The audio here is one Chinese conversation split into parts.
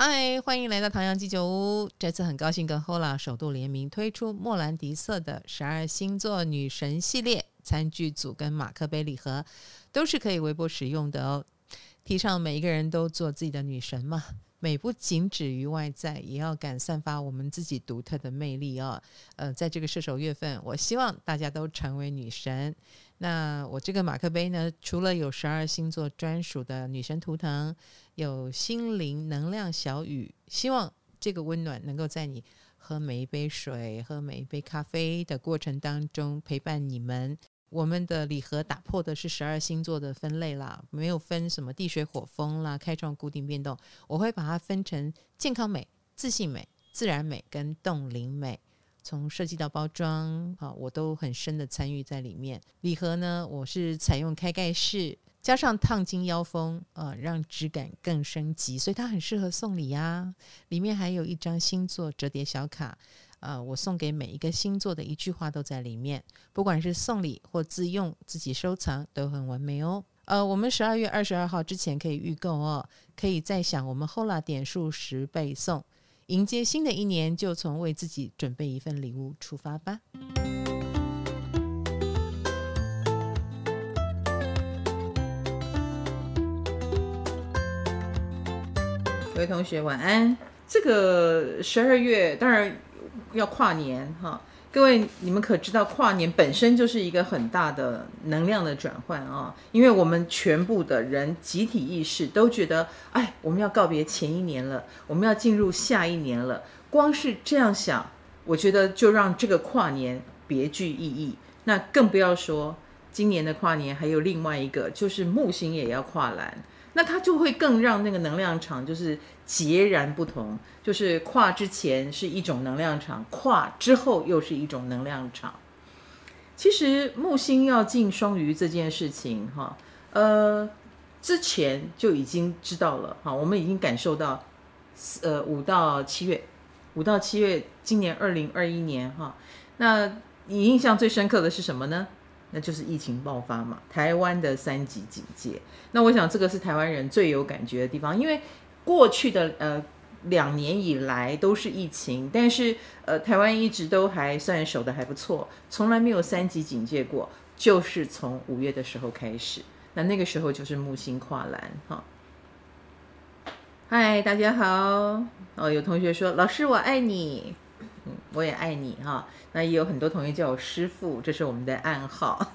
嗨，欢迎来到唐阳鸡酒屋。这次很高兴跟 Hola 首度联名推出莫兰迪色的十二星座女神系列餐具组跟马克杯礼盒，都是可以微波使用的哦。提倡每一个人都做自己的女神嘛，美不仅止于外在，也要敢散发我们自己独特的魅力哦。呃，在这个射手月份，我希望大家都成为女神。那我这个马克杯呢，除了有十二星座专属的女神图腾，有心灵能量小雨，希望这个温暖能够在你喝每一杯水、喝每一杯咖啡的过程当中陪伴你们。我们的礼盒打破的是十二星座的分类啦，没有分什么地水火风啦，开创固定变动，我会把它分成健康美、自信美、自然美跟冻龄美。从设计到包装，啊，我都很深的参与在里面。礼盒呢，我是采用开盖式，加上烫金腰封，呃，让质感更升级，所以它很适合送礼呀。里面还有一张星座折叠小卡，呃，我送给每一个星座的一句话都在里面，不管是送礼或自用、自己收藏都很完美哦。呃，我们十二月二十二号之前可以预购哦，可以再享我们 Hola 点数十倍送。迎接新的一年，就从为自己准备一份礼物出发吧。各位同学晚安。这个十二月当然要跨年哈。各位，你们可知道跨年本身就是一个很大的能量的转换啊？因为我们全部的人集体意识都觉得，哎，我们要告别前一年了，我们要进入下一年了。光是这样想，我觉得就让这个跨年别具意义。那更不要说今年的跨年还有另外一个，就是木星也要跨栏。那它就会更让那个能量场就是截然不同，就是跨之前是一种能量场，跨之后又是一种能量场。其实木星要进双鱼这件事情，哈，呃，之前就已经知道了，哈，我们已经感受到，呃，五到七月，五到七月，今年二零二一年，哈，那你印象最深刻的是什么呢？那就是疫情爆发嘛，台湾的三级警戒。那我想这个是台湾人最有感觉的地方，因为过去的呃两年以来都是疫情，但是呃台湾一直都还算守得还不错，从来没有三级警戒过，就是从五月的时候开始。那那个时候就是木星跨栏哈。嗨，大家好。哦，有同学说老师我爱你。我也爱你哈。那也有很多同学叫我师傅，这是我们的暗号。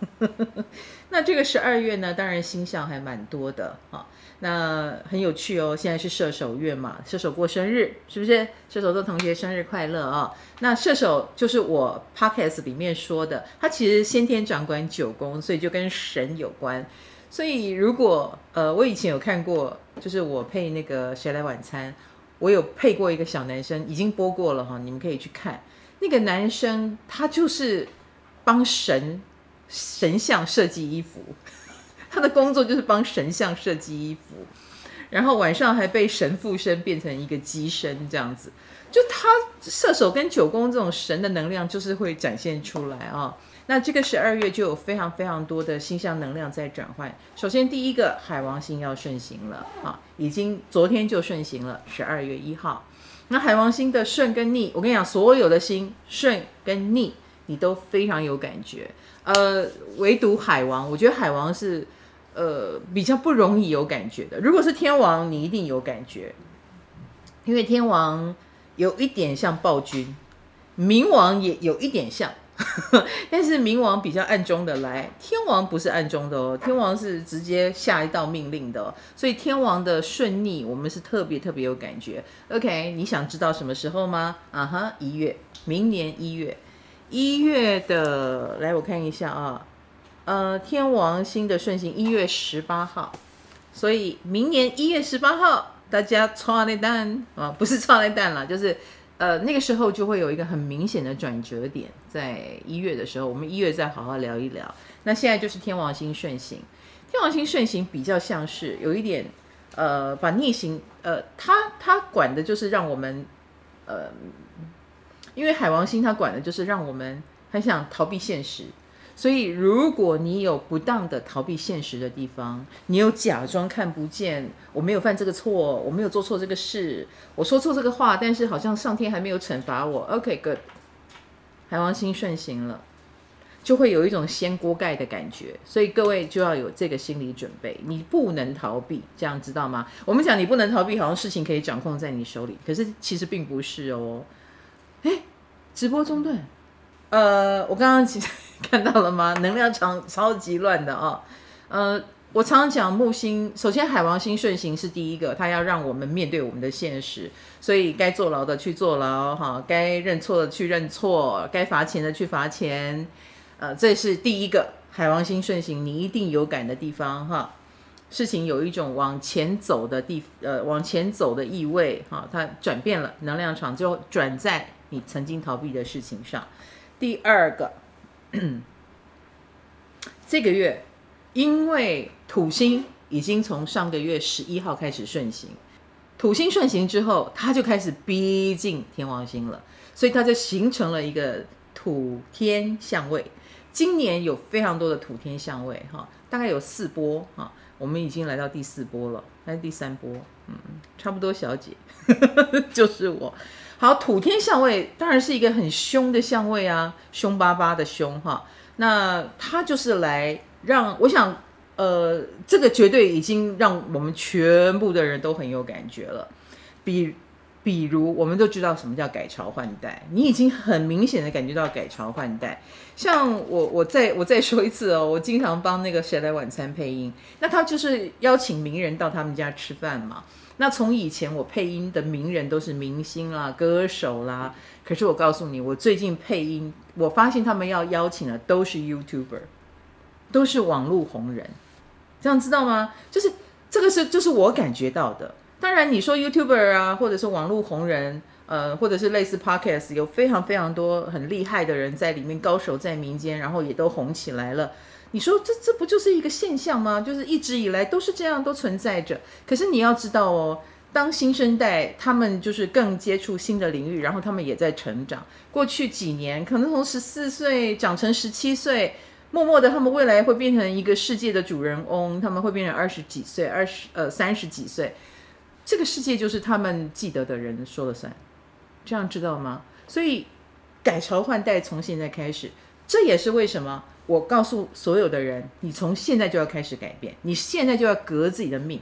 那这个十二月呢，当然星象还蛮多的哈。那很有趣哦，现在是射手月嘛，射手过生日是不是？射手座同学生日快乐啊！那射手就是我 podcast 里面说的，他其实先天掌管九宫，所以就跟神有关。所以如果呃，我以前有看过，就是我配那个谁来晚餐。我有配过一个小男生，已经播过了哈，你们可以去看。那个男生他就是帮神神像设计衣服，他的工作就是帮神像设计衣服，然后晚上还被神附身变成一个机身这样子。就他射手跟九宫这种神的能量，就是会展现出来啊。那这个十二月就有非常非常多的星象能量在转换。首先，第一个海王星要顺行了啊，已经昨天就顺行了，十二月一号。那海王星的顺跟逆，我跟你讲，所有的星顺跟逆，你都非常有感觉。呃，唯独海王，我觉得海王是呃比较不容易有感觉的。如果是天王，你一定有感觉，因为天王有一点像暴君，冥王也有一点像。但是冥王比较暗中的来，天王不是暗中的哦，天王是直接下一道命令的哦，所以天王的顺逆我们是特别特别有感觉。OK，你想知道什么时候吗？啊哈，一月，明年一月，一月的，来我看一下啊，呃，天王星的顺行一月十八号，所以明年一月十八号大家抓那蛋啊，不是抓那蛋了，就是。呃，那个时候就会有一个很明显的转折点，在一月的时候，我们一月再好好聊一聊。那现在就是天王星顺行，天王星顺行比较像是有一点，呃，把逆行，呃，他他管的就是让我们，呃，因为海王星他管的就是让我们很想逃避现实，所以，如果你有不当的逃避现实的地方，你有假装看不见，我没有犯这个错，我没有做错这个事，我说错这个话，但是好像上天还没有惩罚我。OK，good，海王星顺行了，就会有一种掀锅盖的感觉。所以各位就要有这个心理准备，你不能逃避，这样知道吗？我们讲你不能逃避，好像事情可以掌控在你手里，可是其实并不是哦。哎，直播中断。呃，我刚刚其实 看到了吗？能量场超级乱的哦。呃，我常常讲木星，首先海王星顺行是第一个，它要让我们面对我们的现实，所以该坐牢的去坐牢，哈，该认错的去认错，该罚钱的去罚钱。呃，这是第一个海王星顺行，你一定有感的地方哈。事情有一种往前走的地，呃，往前走的意味哈，它转变了，能量场就转在你曾经逃避的事情上。第二个，这个月因为土星已经从上个月十一号开始顺行，土星顺行之后，它就开始逼近天王星了，所以它就形成了一个土天相位。今年有非常多的土天相位，哈，大概有四波，哈，我们已经来到第四波了，还是第三波？嗯，差不多，小姐，就是我。好，土天相位当然是一个很凶的相位啊，凶巴巴的凶哈。那它就是来让我想，呃，这个绝对已经让我们全部的人都很有感觉了。比比如，我们都知道什么叫改朝换代，你已经很明显的感觉到改朝换代。像我，我再我再说一次哦，我经常帮那个谁来晚餐配音，那他就是邀请名人到他们家吃饭嘛。那从以前我配音的名人都是明星啦、歌手啦，可是我告诉你，我最近配音，我发现他们要邀请的都是 YouTuber，都是网络红人，这样知道吗？就是这个是就是我感觉到的。当然你说 YouTuber 啊，或者是网络红人，呃，或者是类似 Podcast，有非常非常多很厉害的人在里面，高手在民间，然后也都红起来了。你说这这不就是一个现象吗？就是一直以来都是这样，都存在着。可是你要知道哦，当新生代他们就是更接触新的领域，然后他们也在成长。过去几年可能从十四岁长成十七岁，默默的他们未来会变成一个世界的主人翁，他们会变成二十几岁、二十呃三十几岁，这个世界就是他们记得的人说了算，这样知道吗？所以改朝换代从现在开始，这也是为什么。我告诉所有的人，你从现在就要开始改变，你现在就要革自己的命，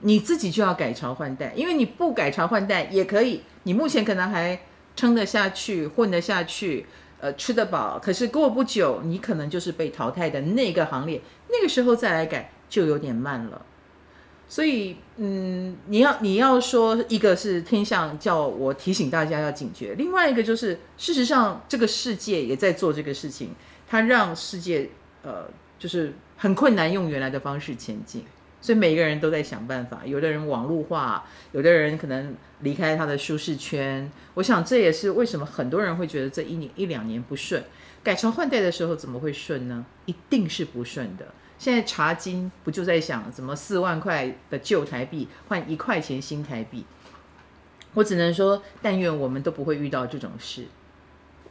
你自己就要改朝换代，因为你不改朝换代也可以，你目前可能还撑得下去，混得下去，呃，吃得饱，可是过不久，你可能就是被淘汰的那个行列，那个时候再来改就有点慢了。所以，嗯，你要你要说一个是天象叫我提醒大家要警觉，另外一个就是事实上这个世界也在做这个事情。它让世界，呃，就是很困难用原来的方式前进，所以每一个人都在想办法。有的人网络化，有的人可能离开他的舒适圈。我想这也是为什么很多人会觉得这一年一两年不顺，改朝换代的时候怎么会顺呢？一定是不顺的。现在查金不就在想怎么四万块的旧台币换一块钱新台币？我只能说，但愿我们都不会遇到这种事。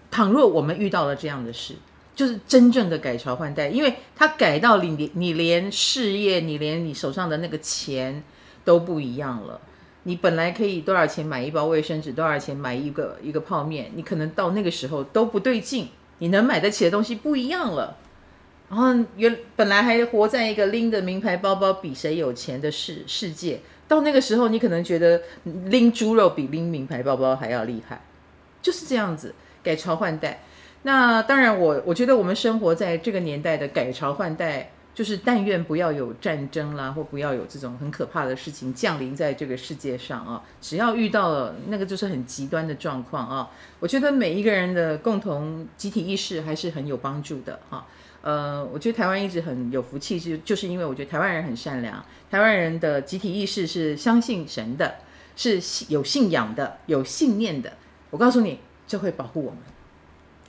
倘若我们遇到了这样的事，就是真正的改朝换代，因为他改到你，你连事业，你连你手上的那个钱都不一样了。你本来可以多少钱买一包卫生纸，多少钱买一个一个泡面，你可能到那个时候都不对劲，你能买得起的东西不一样了。然后原本来还活在一个拎着名牌包包比谁有钱的世世界，到那个时候你可能觉得拎猪肉比拎名牌包包还要厉害，就是这样子改朝换代。那当然我，我觉得我们生活在这个年代的改朝换代，就是但愿不要有战争啦，或不要有这种很可怕的事情降临在这个世界上啊。只要遇到了那个就是很极端的状况啊，我觉得每一个人的共同集体意识还是很有帮助的哈。呃，我觉得台湾一直很有福气，是就是因为我觉得台湾人很善良，台湾人的集体意识是相信神的，是有信仰的，有信念的。我告诉你，这会保护我们。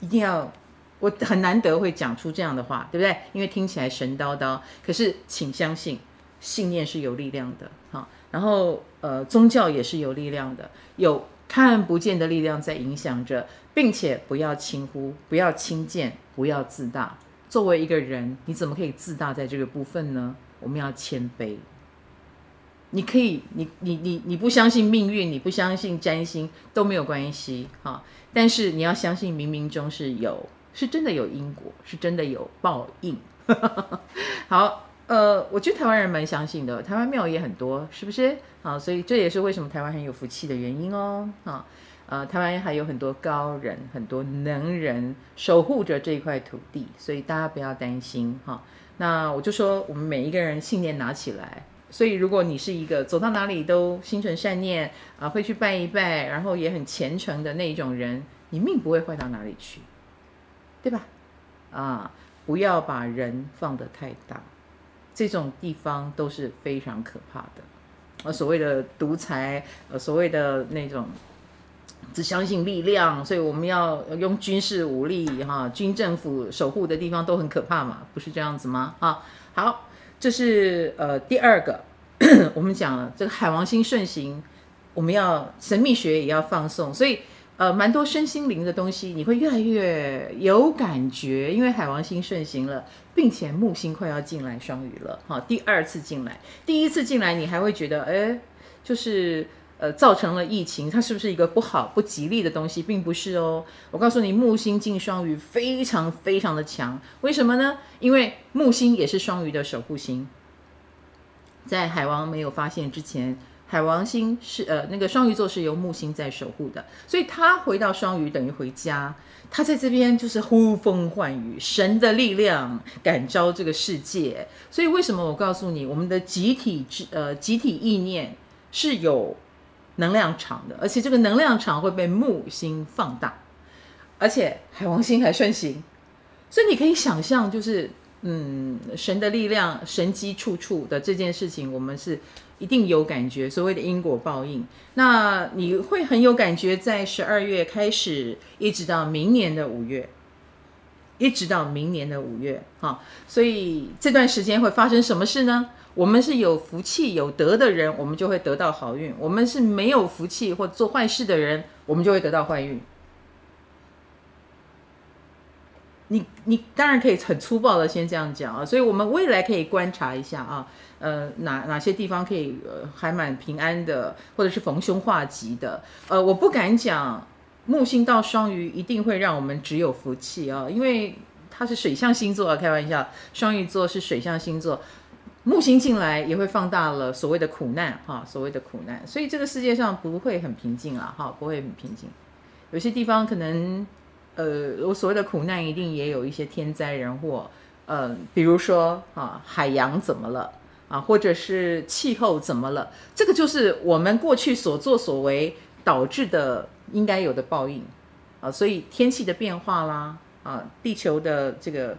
一定要，我很难得会讲出这样的话，对不对？因为听起来神叨叨，可是请相信，信念是有力量的，哈。然后，呃，宗教也是有力量的，有看不见的力量在影响着，并且不要轻忽，不要轻贱，不要自大，作为一个人，你怎么可以自大在这个部分呢？我们要谦卑。你可以，你你你你不相信命运，你不相信占星都没有关系哈。但是你要相信冥冥中是有，是真的有因果，是真的有报应。好，呃，我觉得台湾人蛮相信的，台湾庙也很多，是不是？好，所以这也是为什么台湾很有福气的原因哦。啊，呃，台湾还有很多高人，很多能人守护着这一块土地，所以大家不要担心哈。那我就说，我们每一个人信念拿起来。所以，如果你是一个走到哪里都心存善念啊，会去拜一拜，然后也很虔诚的那一种人，你命不会坏到哪里去，对吧？啊，不要把人放得太大，这种地方都是非常可怕的。啊，所谓的独裁，呃，所谓的那种只相信力量，所以我们要用军事武力哈，军政府守护的地方都很可怕嘛，不是这样子吗？啊，好。这是呃第二个，我们讲了这个海王星顺行，我们要神秘学也要放送，所以呃蛮多身心灵的东西你会越来越有感觉，因为海王星顺行了，并且木星快要进来双鱼了，哈，第二次进来，第一次进来你还会觉得哎，就是。呃，造成了疫情，它是不是一个不好、不吉利的东西？并不是哦。我告诉你，木星进双鱼非常非常的强，为什么呢？因为木星也是双鱼的守护星。在海王没有发现之前，海王星是呃那个双鱼座是由木星在守护的，所以他回到双鱼等于回家，他在这边就是呼风唤雨，神的力量感召这个世界。所以为什么我告诉你，我们的集体之呃集体意念是有。能量场的，而且这个能量场会被木星放大，而且海王星还顺行，所以你可以想象，就是嗯，神的力量神机处处的这件事情，我们是一定有感觉。所谓的因果报应，那你会很有感觉，在十二月开始，一直到明年的五月，一直到明年的五月，哈，所以这段时间会发生什么事呢？我们是有福气有德的人，我们就会得到好运；我们是没有福气或做坏事的人，我们就会得到坏运。你你当然可以很粗暴的先这样讲啊，所以我们未来可以观察一下啊，呃，哪哪些地方可以呃还蛮平安的，或者是逢凶化吉的。呃，我不敢讲木星到双鱼一定会让我们只有福气啊，因为它是水象星座啊，开玩笑，双鱼座是水象星座。木星进来也会放大了所谓的苦难，哈，所谓的苦难，所以这个世界上不会很平静啊，哈，不会很平静。有些地方可能，呃，我所谓的苦难一定也有一些天灾人祸，呃，比如说啊，海洋怎么了啊，或者是气候怎么了，这个就是我们过去所作所为导致的应该有的报应啊，所以天气的变化啦，啊，地球的这个。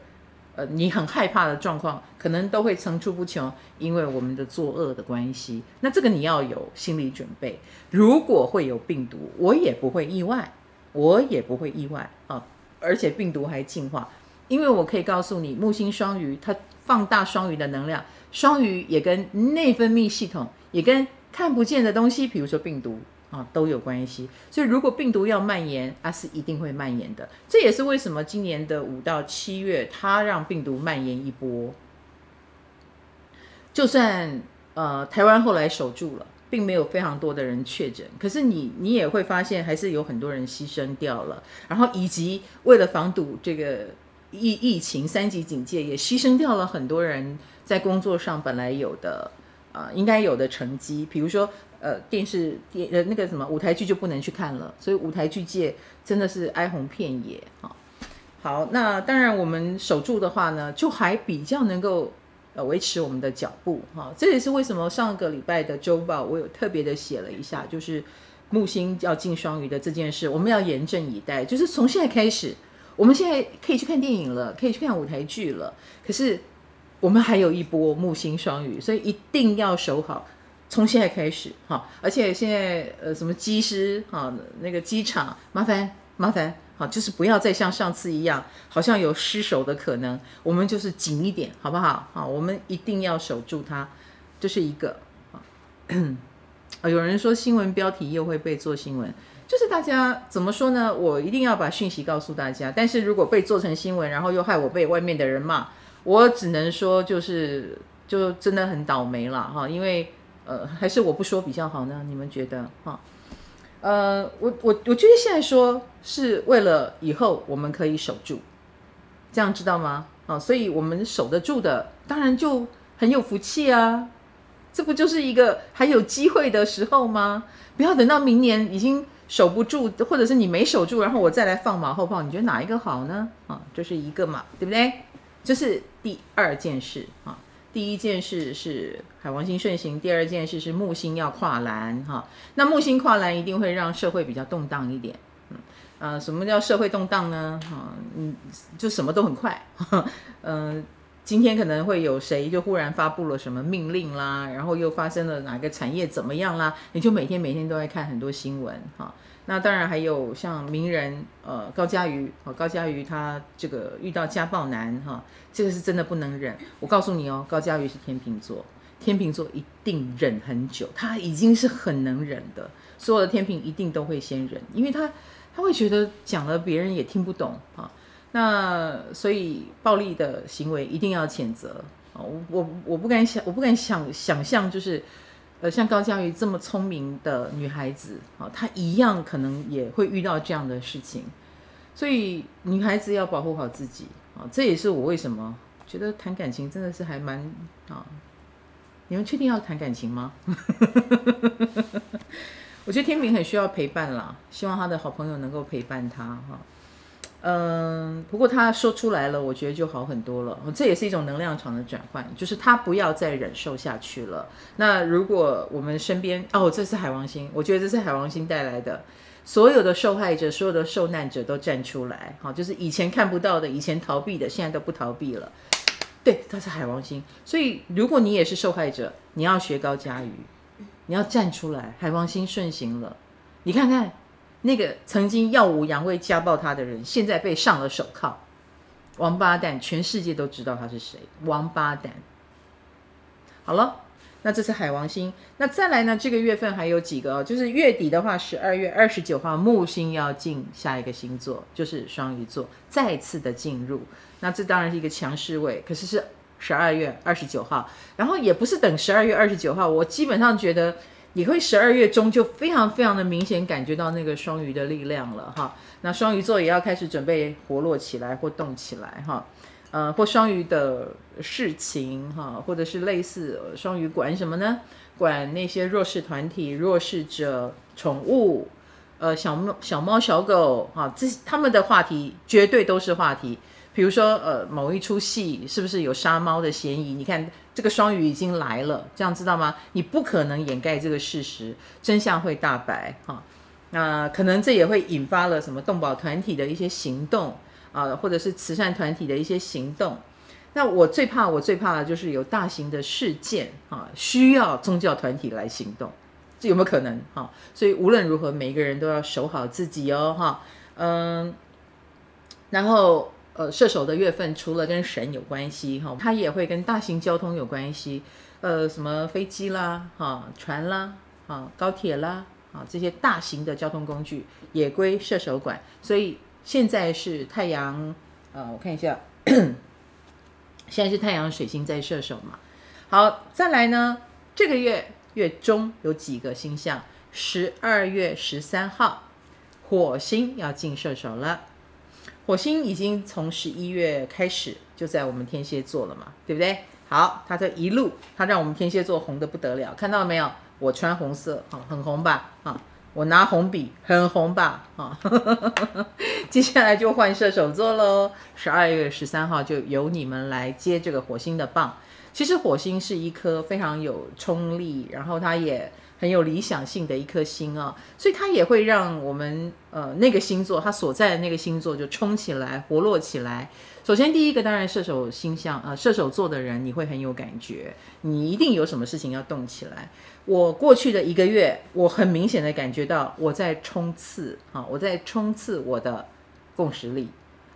你很害怕的状况，可能都会层出不穷，因为我们的作恶的关系。那这个你要有心理准备。如果会有病毒，我也不会意外，我也不会意外啊！而且病毒还进化，因为我可以告诉你，木星双鱼它放大双鱼的能量，双鱼也跟内分泌系统，也跟看不见的东西，比如说病毒。啊，都有关系。所以如果病毒要蔓延，它是一定会蔓延的。这也是为什么今年的五到七月，它让病毒蔓延一波。就算呃台湾后来守住了，并没有非常多的人确诊，可是你你也会发现，还是有很多人牺牲掉了。然后以及为了防堵这个疫疫情三级警戒，也牺牲掉了很多人在工作上本来有的呃应该有的成绩，比如说。呃，电视电呃那个什么舞台剧就不能去看了，所以舞台剧界真的是哀鸿遍野哈。好，那当然我们守住的话呢，就还比较能够呃维持我们的脚步哈。这也是为什么上个礼拜的周报我有特别的写了一下，就是木星要进双鱼的这件事，我们要严阵以待。就是从现在开始，我们现在可以去看电影了，可以去看舞台剧了，可是我们还有一波木星双鱼，所以一定要守好。从现在开始，哈，而且现在呃，什么机师，哈，那个机场，麻烦麻烦，好，就是不要再像上次一样，好像有失守的可能，我们就是紧一点，好不好？好，我们一定要守住它，这是一个，啊，有人说新闻标题又会被做新闻，就是大家怎么说呢？我一定要把讯息告诉大家，但是如果被做成新闻，然后又害我被外面的人骂，我只能说就是就真的很倒霉了哈，因为呃，还是我不说比较好呢？你们觉得哈？呃，我我我觉得现在说是为了以后我们可以守住，这样知道吗？啊，所以我们守得住的，当然就很有福气啊。这不就是一个还有机会的时候吗？不要等到明年已经守不住，或者是你没守住，然后我再来放马后炮，你觉得哪一个好呢？啊，这是一个嘛，对不对？这是第二件事啊。第一件事是海王星顺行，第二件事是木星要跨栏哈。那木星跨栏一定会让社会比较动荡一点。嗯，呃，什么叫社会动荡呢？哈，嗯，就什么都很快。嗯、今天可能会有谁就忽然发布了什么命令啦，然后又发生了哪个产业怎么样啦，你就每天每天都在看很多新闻哈。那当然还有像名人，呃，高嘉瑜，高嘉瑜他这个遇到家暴男，哈，这个是真的不能忍。我告诉你哦，高嘉瑜是天秤座，天秤座一定忍很久，他已经是很能忍的。所有的天秤一定都会先忍，因为他他会觉得讲了别人也听不懂啊。那所以暴力的行为一定要谴责啊！我我我不敢想，我不敢想想象就是。呃，像高嘉瑜这么聪明的女孩子，啊，她一样可能也会遇到这样的事情，所以女孩子要保护好自己啊，这也是我为什么觉得谈感情真的是还蛮啊，你们确定要谈感情吗？我觉得天秤很需要陪伴啦，希望他的好朋友能够陪伴他哈。嗯，不过他说出来了，我觉得就好很多了。这也是一种能量场的转换，就是他不要再忍受下去了。那如果我们身边哦，这是海王星，我觉得这是海王星带来的，所有的受害者、所有的受难者都站出来，好，就是以前看不到的、以前逃避的，现在都不逃避了。对，他是海王星，所以如果你也是受害者，你要学高嘉瑜，你要站出来。海王星顺行了，你看看。那个曾经耀武扬威家暴他的人，现在被上了手铐，王八蛋，全世界都知道他是谁，王八蛋。好了，那这是海王星，那再来呢？这个月份还有几个哦，就是月底的话，十二月二十九号木星要进下一个星座，就是双鱼座，再次的进入。那这当然是一个强势位，可是是十二月二十九号，然后也不是等十二月二十九号，我基本上觉得。你会十二月中就非常非常的明显感觉到那个双鱼的力量了哈，那双鱼座也要开始准备活络起来或动起来哈，呃，或双鱼的事情哈，或者是类似双鱼管什么呢？管那些弱势团体、弱势者、宠物，呃，小猫、小猫、小狗哈，这他们的话题绝对都是话题。比如说，呃，某一出戏是不是有杀猫的嫌疑？你看这个双鱼已经来了，这样知道吗？你不可能掩盖这个事实，真相会大白哈。那、可能这也会引发了什么动保团体的一些行动啊、或者是慈善团体的一些行动。那我最怕，我最怕的就是有大型的事件啊，需要宗教团体来行动，这有没有可能哈？所以无论如何，每一个人都要守好自己哦哈。嗯，然后。呃，射手的月份除了跟神有关系哈，它也会跟大型交通有关系，呃，什么飞机啦，哈，船啦，哈，高铁啦，啊，这些大型的交通工具也归射手管。所以现在是太阳，呃，我看一下，现在是太阳水星在射手嘛。好，再来呢，这个月月中有几个星象，十二月十三号，火星要进射手了。火星已经从十一月开始就在我们天蝎座了嘛，对不对？好，它这一路，它让我们天蝎座红得不得了，看到了没有？我穿红色，啊，很红吧？啊，我拿红笔，很红吧？啊，接下来就换射手座喽。十二月十三号就由你们来接这个火星的棒。其实火星是一颗非常有冲力，然后它也。很有理想性的一颗星啊，所以它也会让我们呃那个星座，它所在的那个星座就冲起来、活络起来。首先第一个当然射手星象，呃射手座的人你会很有感觉，你一定有什么事情要动起来。我过去的一个月，我很明显的感觉到我在冲刺啊，我在冲刺我的共识力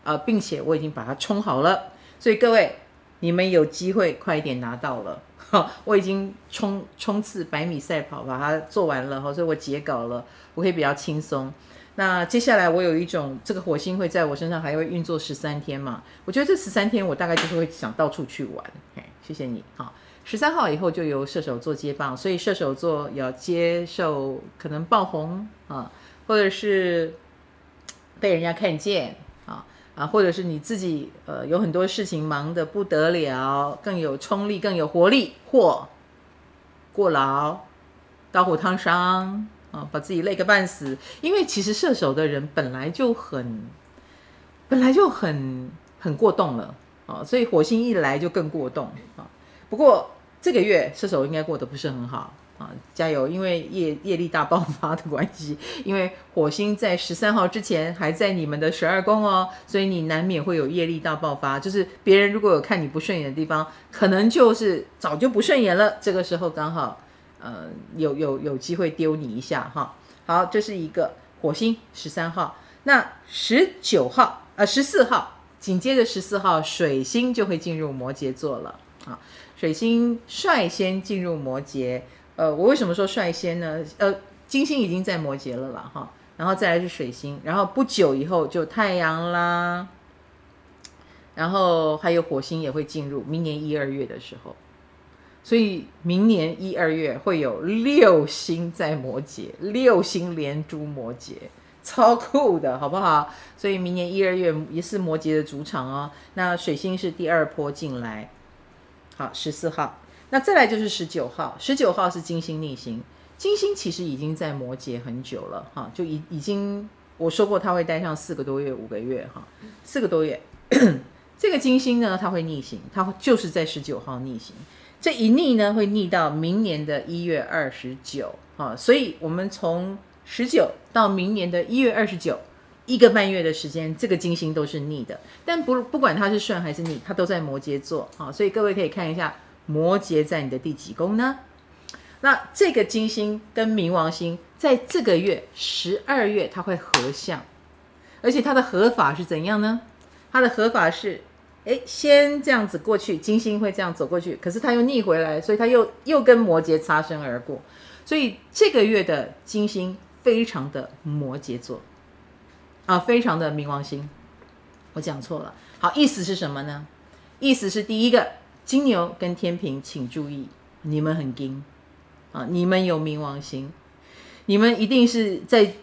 啊，并且我已经把它冲好了。所以各位你们有机会快一点拿到了。哈，我已经冲冲刺百米赛跑把它做完了，哈，所以我截稿了，我可以比较轻松。那接下来我有一种这个火星会在我身上还会运作十三天嘛？我觉得这十三天我大概就是会想到处去玩。嘿，谢谢你，好。十三号以后就由射手座接棒，所以射手座要接受可能爆红啊，或者是被人家看见啊，或者是你自己呃有很多事情忙得不得了，更有冲力、更有活力，或过劳、刀火烫伤啊，把自己累个半死。因为其实射手的人本来就很本来就很很过动了啊，所以火星一来就更过动啊。不过。这个月射手应该过得不是很好啊，加油！因为业业力大爆发的关系，因为火星在十三号之前还在你们的十二宫哦，所以你难免会有业力大爆发。就是别人如果有看你不顺眼的地方，可能就是早就不顺眼了。这个时候刚好，呃，有有有机会丢你一下哈。好，这是一个火星十三号，那十九号呃十四号，紧接着十四号水星就会进入摩羯座了啊。水星率先进入摩羯，呃，我为什么说率先呢？呃，金星已经在摩羯了啦，哈，然后再来是水星，然后不久以后就太阳啦，然后还有火星也会进入，明年一二月的时候，所以明年一二月会有六星在摩羯，六星连珠摩羯，超酷的，好不好？所以明年一二月也是摩羯的主场哦。那水星是第二波进来。好，十四号，那再来就是十九号。十九号是金星逆行，金星其实已经在摩羯很久了，哈，就已已经我说过它会待上四个多月、五个月，哈，四个多月。这个金星呢，它会逆行，它就是在十九号逆行。这一逆呢，会逆到明年的一月二十九，哈，所以我们从十九到明年的一月二十九。一个半月的时间，这个金星都是逆的，但不不管它是顺还是逆，它都在摩羯座啊，所以各位可以看一下摩羯在你的第几宫呢？那这个金星跟冥王星在这个月十二月它会合相，而且它的合法是怎样呢？它的合法是，哎，先这样子过去，金星会这样走过去，可是它又逆回来，所以它又又跟摩羯擦身而过，所以这个月的金星非常的摩羯座。啊，非常的冥王星，我讲错了。好，意思是什么呢？意思是第一个，金牛跟天秤，请注意，你们很金啊，你们有冥王星，你们一定是在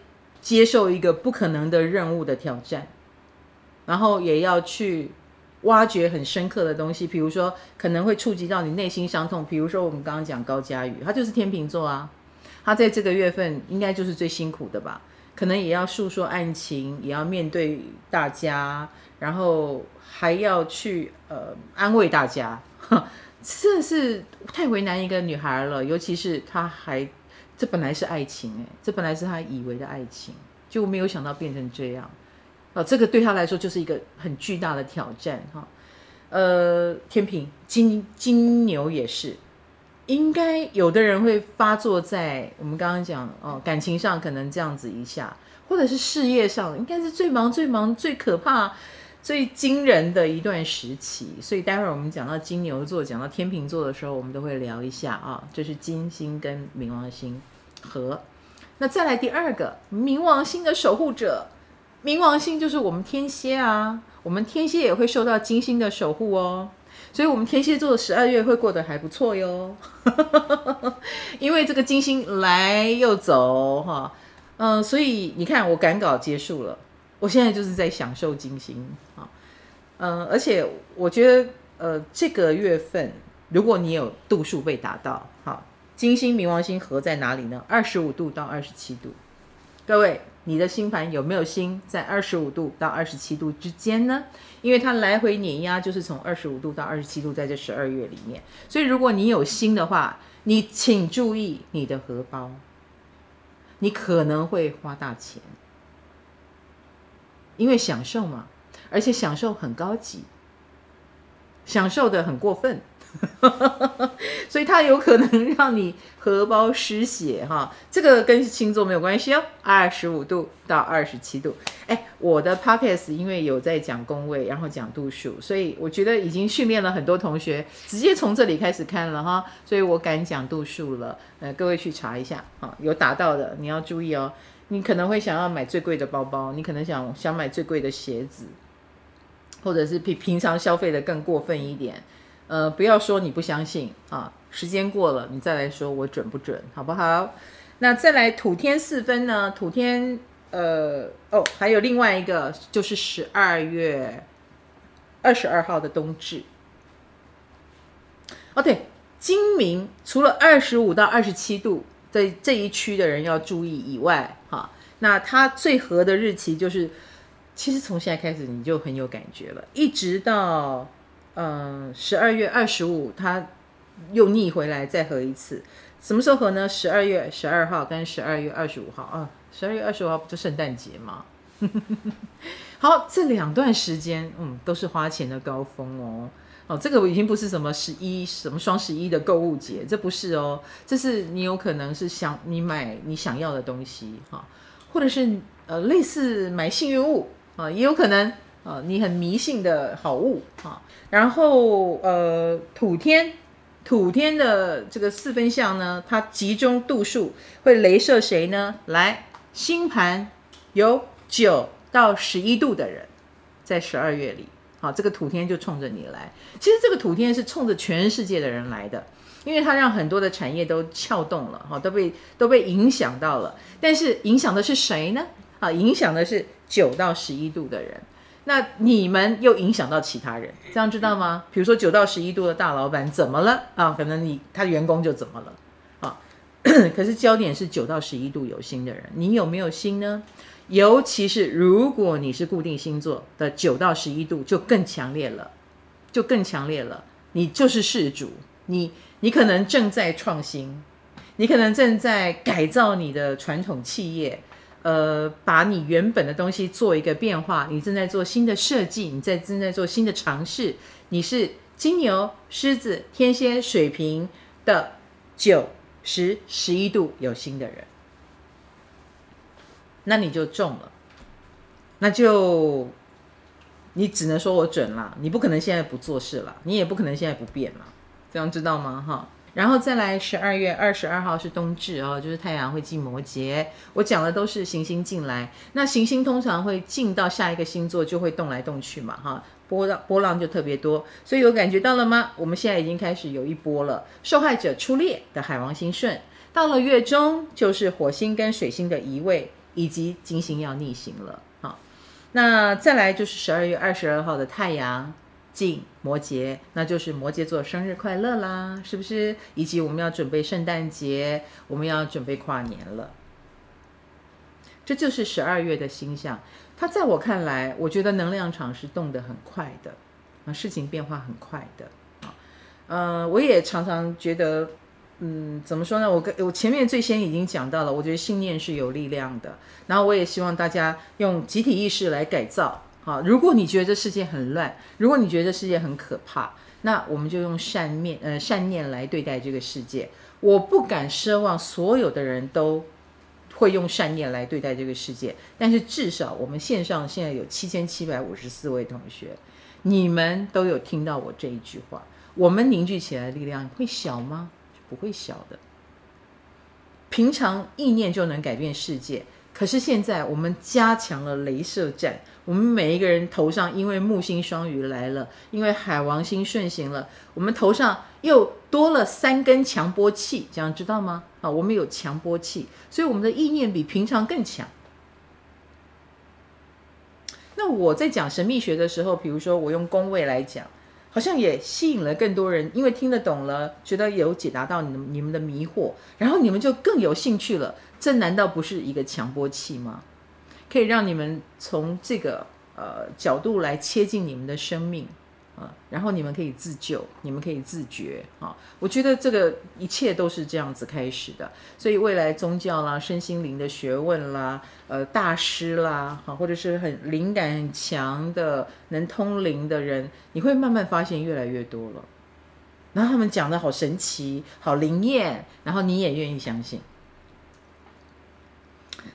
接受一个不可能的任务的挑战，然后也要去挖掘很深刻的东西，比如说可能会触及到你内心伤痛，比如说我们刚刚讲高嘉宇，他就是天秤座啊，他在这个月份应该就是最辛苦的吧。可能也要诉说案情，也要面对大家，然后还要去呃安慰大家，这是太为难一个女孩了。尤其是她还，这本来是爱情诶，这本来是她以为的爱情，就没有想到变成这样，呃，这个对她来说就是一个很巨大的挑战哈。呃，天平、金金牛也是。应该有的人会发作在我们刚刚讲哦，感情上可能这样子一下，或者是事业上，应该是最忙、最忙、最可怕、最惊人的一段时期。所以待会儿我们讲到金牛座、讲到天秤座的时候，我们都会聊一下啊，这是金星跟冥王星合。那再来第二个，冥王星的守护者，冥王星就是我们天蝎啊，我们天蝎也会受到金星的守护哦。所以，我们天蝎座十二月会过得还不错哟，因为这个金星来又走哈，嗯，所以你看，我赶稿结束了，我现在就是在享受金星啊，嗯，而且我觉得，呃，这个月份如果你有度数被达到，好，金星冥王星合在哪里呢？二十五度到二十七度，各位。你的星盘有没有星在二十五度到二十七度之间呢？因为它来回碾压，就是从二十五度到二十七度，在这十二月里面。所以如果你有星的话，你请注意你的荷包，你可能会花大钱，因为享受嘛，而且享受很高级，享受得很过分。所以它有可能让你荷包失血哈。这个跟星座没有关系哦。二十五度到二十七度，哎，我的 podcast 因为有在讲宫位，然后讲度数，所以我觉得已经训练了很多同学直接从这里开始看了哈，所以我敢讲度数了。呃，各位去查一下哈，有达到的你要注意哦。你可能会想要买最贵的包包，你可能想想买最贵的鞋子，或者是比平常消费的更过分一点。呃，不要说你不相信啊，时间过了你再来说我准不准，好不好？那再来土天四分呢？土天，呃，哦，还有另外一个就是十二月二十二号的冬至。哦，对，今明除了二十五到二十七度。在这一区的人要注意以外，那它最合的日期就是，其实从现在开始你就很有感觉了，一直到嗯十二月二十五，它又逆回来再合一次，什么时候合呢？十二月十二号跟十二月二十五号啊，十二月二十五号不就圣诞节吗？好，这两段时间，嗯，都是花钱的高峰哦。哦，这个已经不是什么十一什么双十一的购物节，这不是哦，这是你有可能是想你买你想要的东西哈，或者是呃类似买幸运物啊，也有可能啊，你很迷信的好物啊，然后呃土天土天的这个四分相呢，它集中度数会雷射谁呢？来，星盘有九到十一度的人，在十二月里。好，这个土天就冲着你来。其实这个土天是冲着全世界的人来的，因为它让很多的产业都撬动了，哈，都被都被影响到了。但是影响的是谁呢？啊，影响的是九到十一度的人。那你们又影响到其他人，这样知道吗？比如说九到十一度的大老板怎么了？啊，可能你他的员工就怎么了？啊，可是焦点是九到十一度有心的人，你有没有心呢？尤其是如果你是固定星座的九到十一度，就更强烈了，就更强烈了。你就是事主，你你可能正在创新，你可能正在改造你的传统企业，呃，把你原本的东西做一个变化。你正在做新的设计，你在正在做新的尝试。你是金牛、狮子、天蝎、水瓶的九、十、十一度有心的人。那你就中了，那就你只能说我准了，你不可能现在不做事了，你也不可能现在不变了，这样知道吗？哈，然后再来十二月二十二号是冬至哦，就是太阳会进摩羯，我讲的都是行星进来，那行星通常会进到下一个星座就会动来动去嘛，哈，波浪波浪就特别多，所以有感觉到了吗？我们现在已经开始有一波了，受害者出列的海王星顺，到了月中就是火星跟水星的移位。以及金星要逆行了，好，那再来就是十二月二十二号的太阳进摩羯，那就是摩羯座生日快乐啦，是不是？以及我们要准备圣诞节，我们要准备跨年了，这就是十二月的星象。它在我看来，我觉得能量场是动得很快的，啊，事情变化很快的，啊，呃，我也常常觉得。嗯，怎么说呢？我跟我前面最先已经讲到了，我觉得信念是有力量的。然后我也希望大家用集体意识来改造。好，如果你觉得这世界很乱，如果你觉得这世界很可怕，那我们就用善念呃善念来对待这个世界。我不敢奢望所有的人都会用善念来对待这个世界，但是至少我们线上现在有七千七百五十四位同学，你们都有听到我这一句话，我们凝聚起来的力量会小吗？不会小的，平常意念就能改变世界。可是现在我们加强了镭射战，我们每一个人头上因为木星双鱼来了，因为海王星顺行了，我们头上又多了三根强波器，这样知道吗？啊，我们有强波器，所以我们的意念比平常更强。那我在讲神秘学的时候，比如说我用宫位来讲。好像也吸引了更多人，因为听得懂了，觉得有解答到你们你们的迷惑，然后你们就更有兴趣了。这难道不是一个强波器吗？可以让你们从这个呃角度来切近你们的生命。啊，然后你们可以自救，你们可以自觉啊！我觉得这个一切都是这样子开始的，所以未来宗教啦、身心灵的学问啦、呃大师啦，哈，或者是很灵感很强的、能通灵的人，你会慢慢发现越来越多了。然后他们讲的好神奇，好灵验，然后你也愿意相信。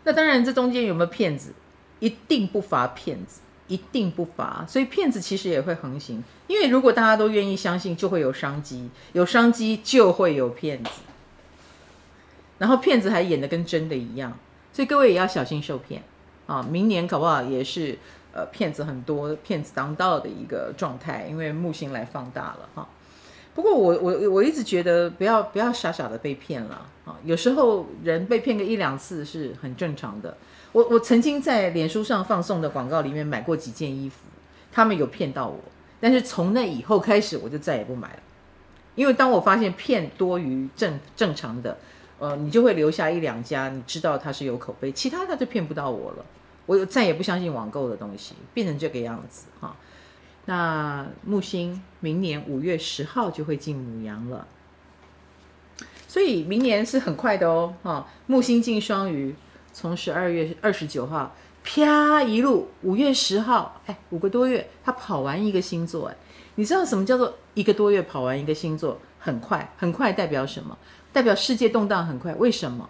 那当然，这中间有没有骗子？一定不乏骗子，一定不乏。所以骗子其实也会横行，因为如果大家都愿意相信，就会有商机，有商机就会有骗子。然后骗子还演得跟真的一样，所以各位也要小心受骗啊！明年搞不好也是呃骗子很多、骗子当道的一个状态，因为木星来放大了哈。不过我我我一直觉得不要不要傻傻的被骗了啊！有时候人被骗个一两次是很正常的。我我曾经在脸书上放送的广告里面买过几件衣服，他们有骗到我，但是从那以后开始我就再也不买了，因为当我发现骗多于正正常的。呃，你就会留下一两家，你知道他是有口碑，其他他就骗不到我了。我再也不相信网购的东西，变成这个样子哈。那木星明年五月十号就会进母羊了，所以明年是很快的哦哈。木星进双鱼，从十二月二十九号啪一路，五月十号，哎，五个多月，他跑完一个星座，哎，你知道什么叫做一个多月跑完一个星座？很快，很快代表什么？代表世界动荡很快，为什么？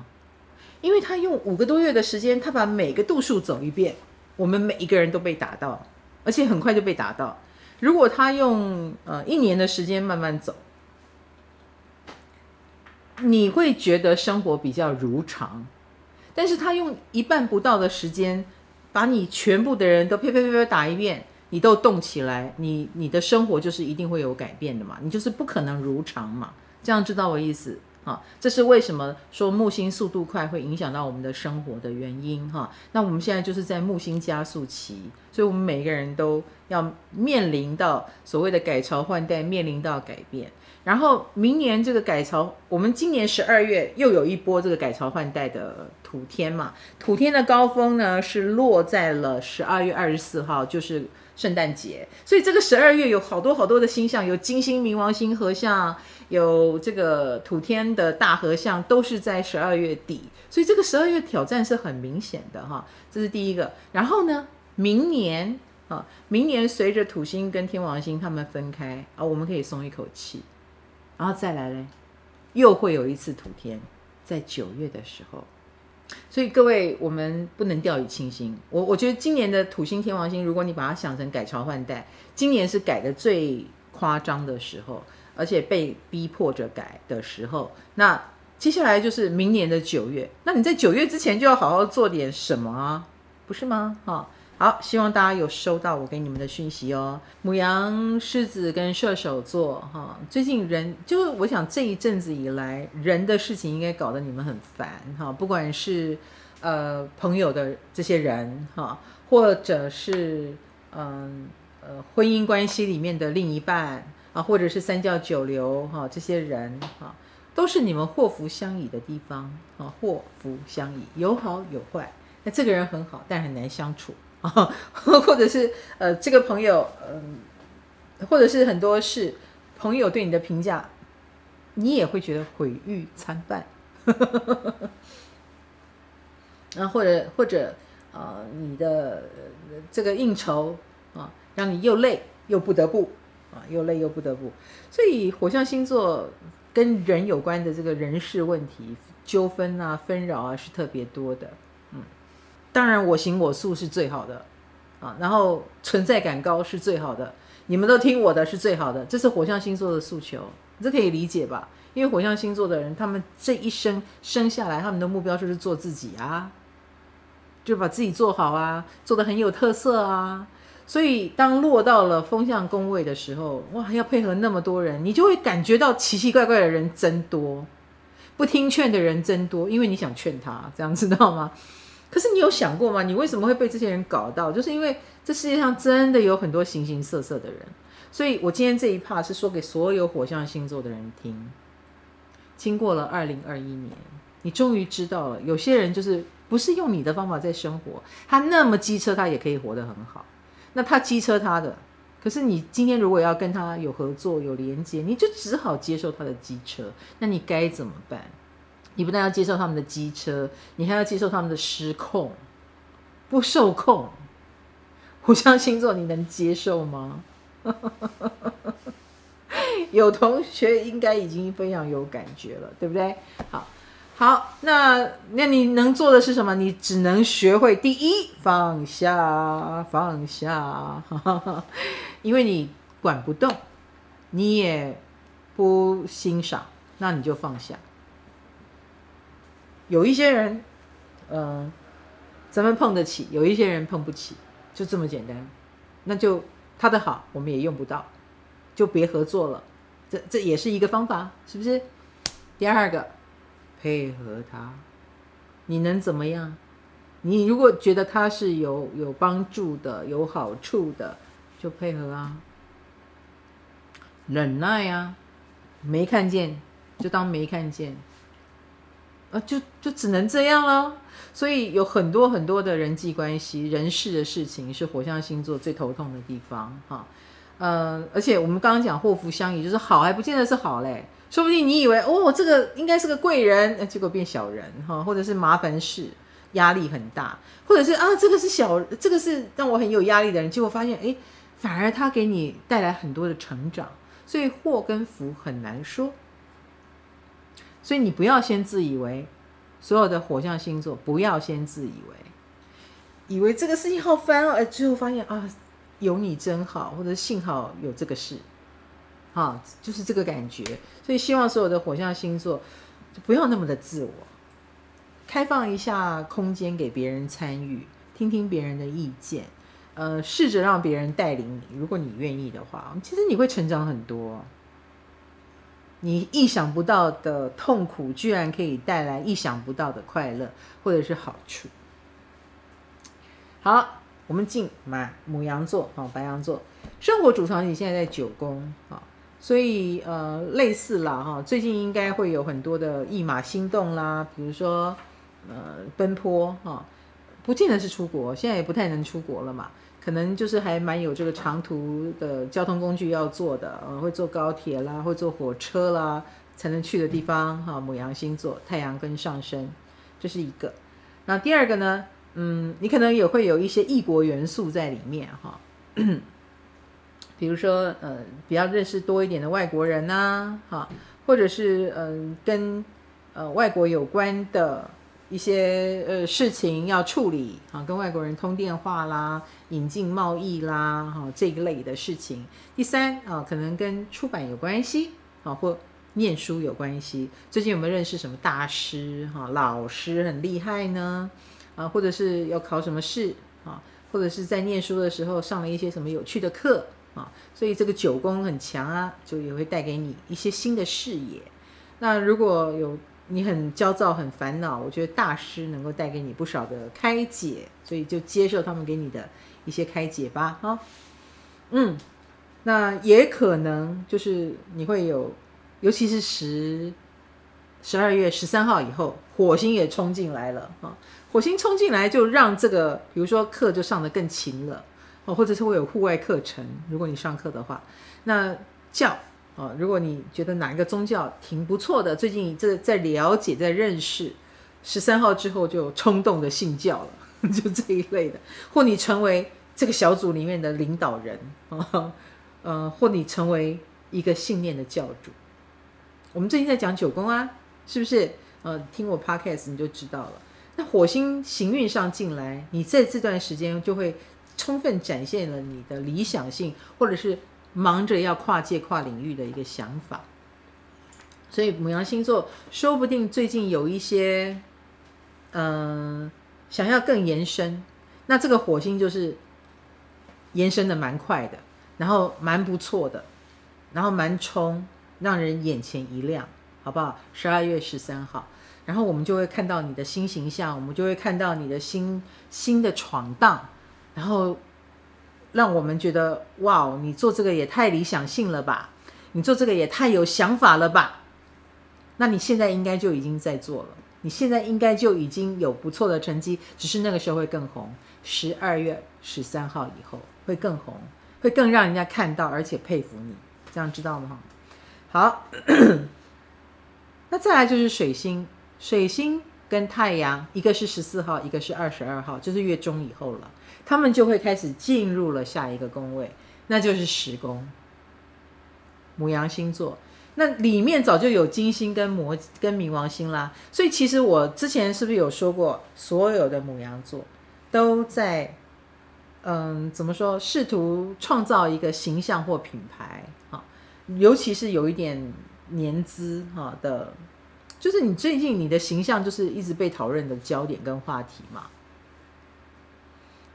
因为他用五个多月的时间，他把每个度数走一遍，我们每一个人都被打到，而且很快就被打到。如果他用呃一年的时间慢慢走，你会觉得生活比较如常。但是他用一半不到的时间，把你全部的人都啪啪啪啪打一遍，你都动起来，你你的生活就是一定会有改变的嘛，你就是不可能如常嘛，这样知道我意思？啊，这是为什么说木星速度快会影响到我们的生活的原因哈。那我们现在就是在木星加速期，所以我们每个人都要面临到所谓的改朝换代，面临到改变。然后明年这个改朝，我们今年十二月又有一波这个改朝换代的土天嘛。土天的高峰呢是落在了十二月二十四号，就是圣诞节。所以这个十二月有好多好多的星象，有金星、冥王星合相。有这个土天的大合相都是在十二月底，所以这个十二月挑战是很明显的哈，这是第一个。然后呢，明年啊，明年随着土星跟天王星他们分开啊，我们可以松一口气。然后再来嘞，又会有一次土天，在九月的时候。所以各位，我们不能掉以轻心。我我觉得今年的土星天王星，如果你把它想成改朝换代，今年是改的最夸张的时候。而且被逼迫着改的时候，那接下来就是明年的九月。那你在九月之前就要好好做点什么啊，不是吗？哈，好，希望大家有收到我给你们的讯息哦。母羊、狮子跟射手座，哈，最近人就我想这一阵子以来，人的事情应该搞得你们很烦，哈，不管是呃朋友的这些人，哈，或者是嗯，呃婚姻关系里面的另一半。啊，或者是三教九流哈，这些人哈，都是你们祸福相倚的地方啊，祸福相倚，有好有坏。那这个人很好，但很难相处啊，或者是呃，这个朋友嗯、呃，或者是很多事，朋友对你的评价，你也会觉得毁誉参半。啊，或者或者啊、呃，你的这个应酬啊，让你又累又不得不。啊，又累又不得不，所以火象星座跟人有关的这个人事问题、纠纷啊、纷扰啊是特别多的。嗯，当然我行我素是最好的啊，然后存在感高是最好的，你们都听我的是最好的，这是火象星座的诉求，这可以理解吧？因为火象星座的人，他们这一生生下来，他们的目标就是做自己啊，就把自己做好啊，做得很有特色啊。所以，当落到了风象宫位的时候，哇，要配合那么多人，你就会感觉到奇奇怪怪的人真多，不听劝的人真多，因为你想劝他，这样知道吗？可是你有想过吗？你为什么会被这些人搞到？就是因为这世界上真的有很多形形色色的人。所以我今天这一趴是说给所有火象星座的人听。经过了二零二一年，你终于知道了，有些人就是不是用你的方法在生活，他那么机车，他也可以活得很好。那他机车他的，可是你今天如果要跟他有合作有连接，你就只好接受他的机车。那你该怎么办？你不但要接受他们的机车，你还要接受他们的失控、不受控。火象星座你能接受吗？有同学应该已经非常有感觉了，对不对？好，好，那那你能做的是什么？你只能学会第一，放下，放下，因为你管不动，你也不欣赏，那你就放下。有一些人，嗯、呃，咱们碰得起；有一些人碰不起，就这么简单。那就他的好，我们也用不到，就别合作了。这这也是一个方法，是不是？第二个，配合他，你能怎么样？你如果觉得他是有有帮助的、有好处的，就配合啊，忍耐啊，没看见就当没看见。啊，就就只能这样了。所以有很多很多的人际关系、人事的事情，是火象星座最头痛的地方哈。呃，而且我们刚刚讲祸福相依，就是好还不见得是好嘞，说不定你以为哦，这个应该是个贵人，结果变小人哈，或者是麻烦事，压力很大，或者是啊，这个是小，这个是让我很有压力的人，结果发现哎，反而他给你带来很多的成长，所以祸跟福很难说。所以你不要先自以为，所有的火象星座不要先自以为，以为这个事情好烦哦，哎，最后发现啊，有你真好，或者幸好有这个事，啊，就是这个感觉。所以希望所有的火象星座不要那么的自我，开放一下空间给别人参与，听听别人的意见，呃，试着让别人带领你。如果你愿意的话，其实你会成长很多。你意想不到的痛苦，居然可以带来意想不到的快乐，或者是好处。好，我们进马母羊座，好，白羊座，生活主场景现在在九宫，啊，所以呃，类似啦，哈，最近应该会有很多的驿马心动啦，比如说呃，奔波，哈，不见得是出国，现在也不太能出国了嘛。可能就是还蛮有这个长途的交通工具要坐的，呃，会坐高铁啦，会坐火车啦，才能去的地方哈。母羊星座，太阳跟上升，这是一个。那第二个呢？嗯，你可能也会有一些异国元素在里面哈，比如说呃，比较认识多一点的外国人呐，哈，或者是嗯、呃，跟呃外国有关的。一些呃事情要处理啊，跟外国人通电话啦，引进贸易啦，哈这一类的事情。第三啊，可能跟出版有关系啊，或念书有关系。最近有没有认识什么大师哈、老师很厉害呢？啊，或者是要考什么试啊，或者是在念书的时候上了一些什么有趣的课啊，所以这个九宫很强啊，就也会带给你一些新的视野。那如果有。你很焦躁，很烦恼，我觉得大师能够带给你不少的开解，所以就接受他们给你的一些开解吧，哈，嗯，那也可能就是你会有，尤其是十十二月十三号以后，火星也冲进来了，哈，火星冲进来就让这个，比如说课就上得更勤了，哦，或者是会有户外课程，如果你上课的话，那教。啊，如果你觉得哪一个宗教挺不错的，最近这在了解、在认识，十三号之后就冲动的信教了，就这一类的，或你成为这个小组里面的领导人啊，呃，或你成为一个信念的教主。我们最近在讲九宫啊，是不是？呃，听我 podcast 你就知道了。那火星行运上进来，你在这段时间就会充分展现了你的理想性，或者是。忙着要跨界跨领域的一个想法，所以母羊星座说不定最近有一些，嗯、想要更延伸，那这个火星就是延伸的蛮快的，然后蛮不错的，然后蛮冲，让人眼前一亮，好不好？十二月十三号，然后我们就会看到你的新形象，我们就会看到你的新新的闯荡，然后。让我们觉得哇哦，你做这个也太理想性了吧？你做这个也太有想法了吧？那你现在应该就已经在做了，你现在应该就已经有不错的成绩，只是那个时候会更红。十二月十三号以后会更红，会更让人家看到，而且佩服你，这样知道吗？好，那再来就是水星，水星跟太阳，一个是十四号，一个是二十二号，就是月中以后了。他们就会开始进入了下一个宫位，那就是十宫。母羊星座，那里面早就有金星跟魔跟冥王星啦。所以其实我之前是不是有说过，所有的母羊座都在，嗯，怎么说，试图创造一个形象或品牌啊，尤其是有一点年资哈的，就是你最近你的形象就是一直被讨论的焦点跟话题嘛。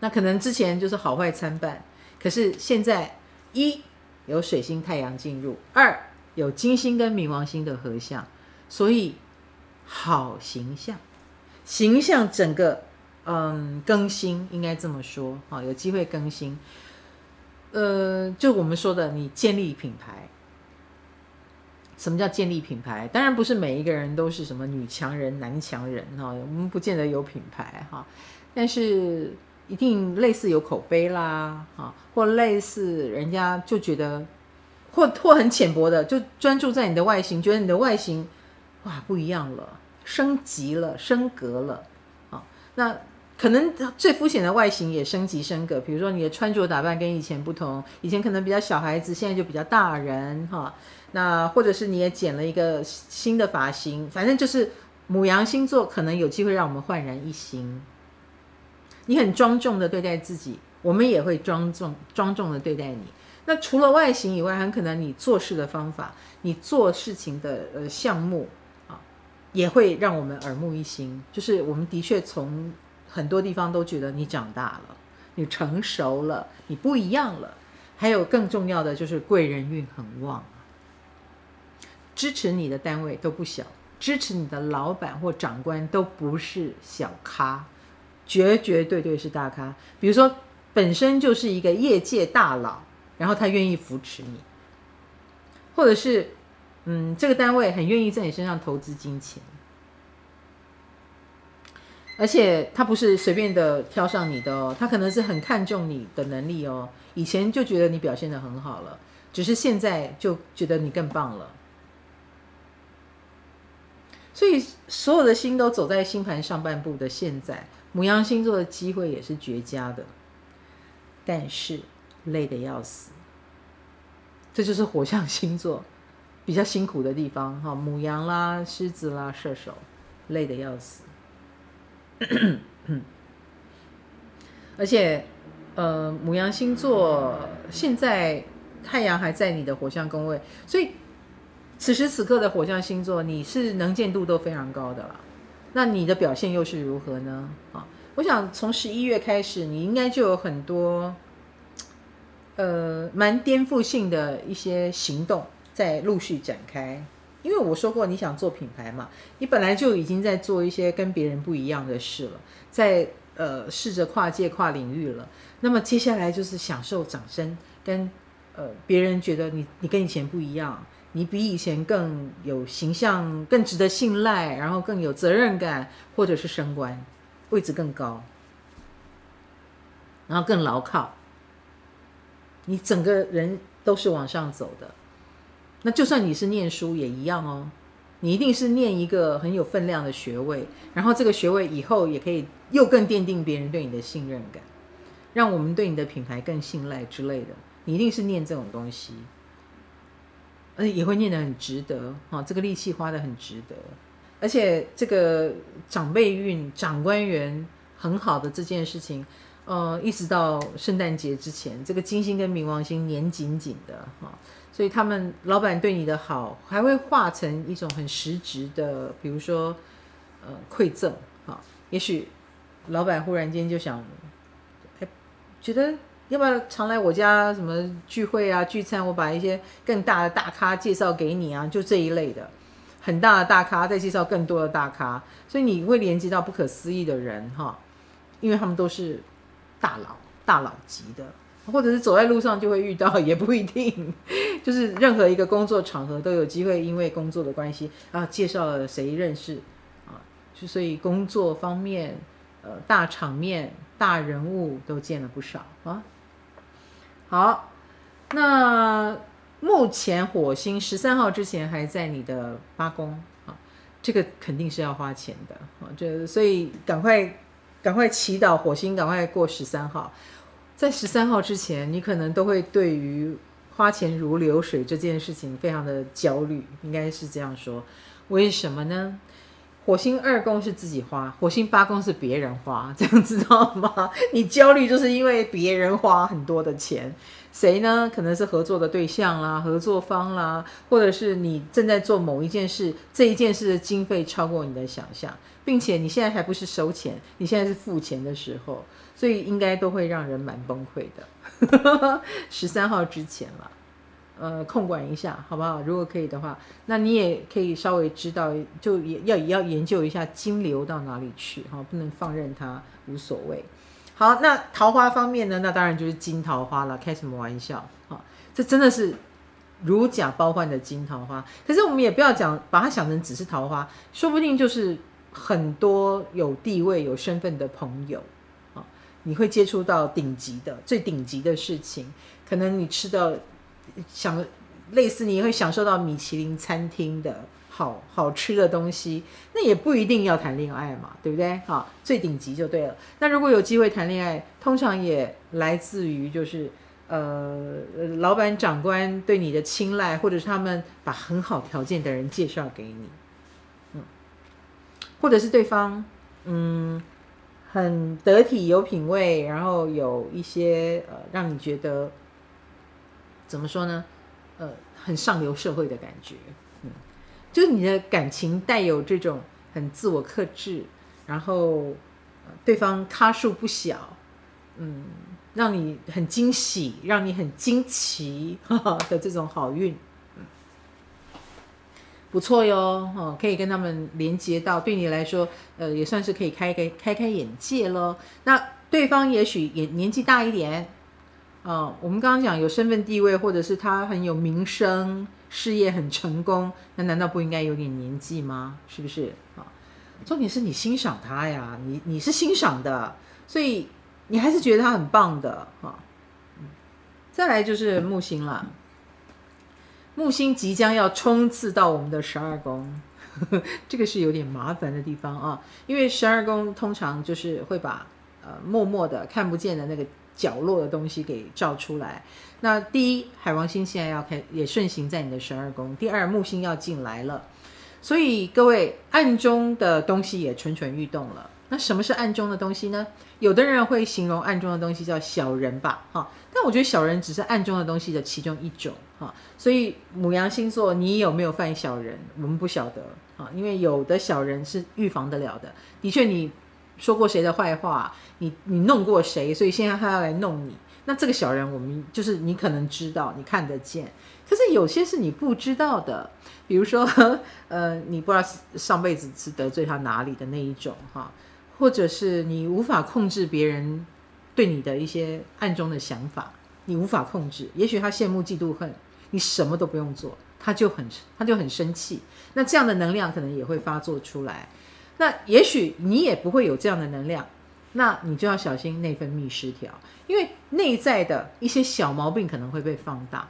那可能之前就是好坏参半，可是现在一有水星太阳进入，二有金星跟冥王星的合相，所以好形象，形象整个嗯更新，应该这么说啊，有机会更新。呃，就我们说的，你建立品牌，什么叫建立品牌？当然不是每一个人都是什么女强人、男强人哈，我们不见得有品牌哈，但是。一定类似有口碑啦，啊，或类似人家就觉得，或或很浅薄的，就专注在你的外形，觉得你的外形哇不一样了，升级了，升格了，啊，那可能最肤浅的外形也升级升格，比如说你的穿着打扮跟以前不同，以前可能比较小孩子，现在就比较大人，哈，那或者是你也剪了一个新的发型，反正就是母羊星座可能有机会让我们焕然一新。你很庄重的对待自己，我们也会庄重庄重的对待你。那除了外形以外，很可能你做事的方法，你做事情的呃项目啊，也会让我们耳目一新。就是我们的确从很多地方都觉得你长大了，你成熟了，你不一样了。还有更重要的就是贵人运很旺，支持你的单位都不小，支持你的老板或长官都不是小咖。绝绝对对是大咖，比如说本身就是一个业界大佬，然后他愿意扶持你，或者是嗯，这个单位很愿意在你身上投资金钱，而且他不是随便的挑上你的哦，他可能是很看重你的能力哦，以前就觉得你表现得很好了，只是现在就觉得你更棒了，所以所有的星都走在星盘上半部的现在。母羊星座的机会也是绝佳的，但是累得要死。这就是火象星座比较辛苦的地方哈，母羊啦、狮子啦、射手，累得要死。而且，呃，母羊星座现在太阳还在你的火象宫位，所以此时此刻的火象星座，你是能见度都非常高的啦。那你的表现又是如何呢？啊，我想从十一月开始，你应该就有很多，呃，蛮颠覆性的一些行动在陆续展开。因为我说过，你想做品牌嘛，你本来就已经在做一些跟别人不一样的事了，在呃试着跨界跨领域了。那么接下来就是享受掌声，跟呃别人觉得你你跟以前不一样。你比以前更有形象，更值得信赖，然后更有责任感，或者是升官，位置更高，然后更牢靠。你整个人都是往上走的。那就算你是念书也一样哦，你一定是念一个很有分量的学位，然后这个学位以后也可以又更奠定别人对你的信任感，让我们对你的品牌更信赖之类的。你一定是念这种东西。而且也会念得很值得，哈，这个力气花得很值得，而且这个长辈运、长官缘很好的这件事情，呃，一直到圣诞节之前，这个金星跟冥王星黏紧紧的，哈，所以他们老板对你的好，还会化成一种很实质的，比如说，呃，馈赠，哈，也许老板忽然间就想，哎，觉得。要不要常来我家什么聚会啊、聚餐？我把一些更大的大咖介绍给你啊，就这一类的，很大的大咖再介绍更多的大咖，所以你会连接到不可思议的人哈，因为他们都是大佬、大佬级的，或者是走在路上就会遇到，也不一定，就是任何一个工作场合都有机会，因为工作的关系啊，介绍了谁认识啊，就所以工作方面，呃，大场面、大人物都见了不少啊。好，那目前火星十三号之前还在你的八宫啊，这个肯定是要花钱的啊，这所以赶快赶快祈祷火星赶快过十三号，在十三号之前，你可能都会对于花钱如流水这件事情非常的焦虑，应该是这样说。为什么呢？火星二宫是自己花，火星八宫是别人花，这样知道吗？你焦虑就是因为别人花很多的钱，谁呢？可能是合作的对象啦、合作方啦，或者是你正在做某一件事，这一件事的经费超过你的想象，并且你现在还不是收钱，你现在是付钱的时候，所以应该都会让人蛮崩溃的。十三号之前了。呃，控管一下，好不好？如果可以的话，那你也可以稍微知道，就也要也要研究一下金流到哪里去，哈，不能放任它，无所谓。好，那桃花方面呢？那当然就是金桃花了，开什么玩笑？哈，这真的是如假包换的金桃花。可是我们也不要讲，把它想成只是桃花，说不定就是很多有地位、有身份的朋友，啊，你会接触到顶级的、最顶级的事情，可能你吃到。想类似你会享受到米其林餐厅的好好吃的东西，那也不一定要谈恋爱嘛，对不对？好，最顶级就对了。那如果有机会谈恋爱，通常也来自于就是呃，老板长官对你的青睐，或者是他们把很好条件的人介绍给你，嗯，或者是对方嗯很得体有品味，然后有一些呃让你觉得。怎么说呢？呃，很上流社会的感觉，嗯，就是你的感情带有这种很自我克制，然后对方咖数不小，嗯，让你很惊喜，让你很惊奇哈哈的这种好运，嗯，不错哟，哦，可以跟他们连接到，对你来说，呃，也算是可以开开开开眼界喽。那对方也许也年纪大一点。哦，我们刚刚讲有身份地位，或者是他很有名声，事业很成功，那难道不应该有点年纪吗？是不是？啊，重点是你欣赏他呀，你你是欣赏的，所以你还是觉得他很棒的，哈。嗯再来就是木星了，木星即将要冲刺到我们的十二宫，这个是有点麻烦的地方啊，因为十二宫通常就是会把呃默默的看不见的那个。角落的东西给照出来。那第一，海王星现在要开，也顺行在你的十二宫。第二，木星要进来了，所以各位暗中的东西也蠢蠢欲动了。那什么是暗中的东西呢？有的人会形容暗中的东西叫小人吧，哈。但我觉得小人只是暗中的东西的其中一种，哈。所以母羊星座，你有没有犯小人？我们不晓得，哈。因为有的小人是预防得了的。的确，你。说过谁的坏话，你你弄过谁，所以现在他要来弄你。那这个小人，我们就是你可能知道，你看得见，可是有些是你不知道的。比如说，呃，你不知道上辈子是得罪他哪里的那一种哈，或者是你无法控制别人对你的一些暗中的想法，你无法控制。也许他羡慕嫉妒恨，你什么都不用做，他就很他就很生气。那这样的能量可能也会发作出来。那也许你也不会有这样的能量，那你就要小心内分泌失调，因为内在的一些小毛病可能会被放大。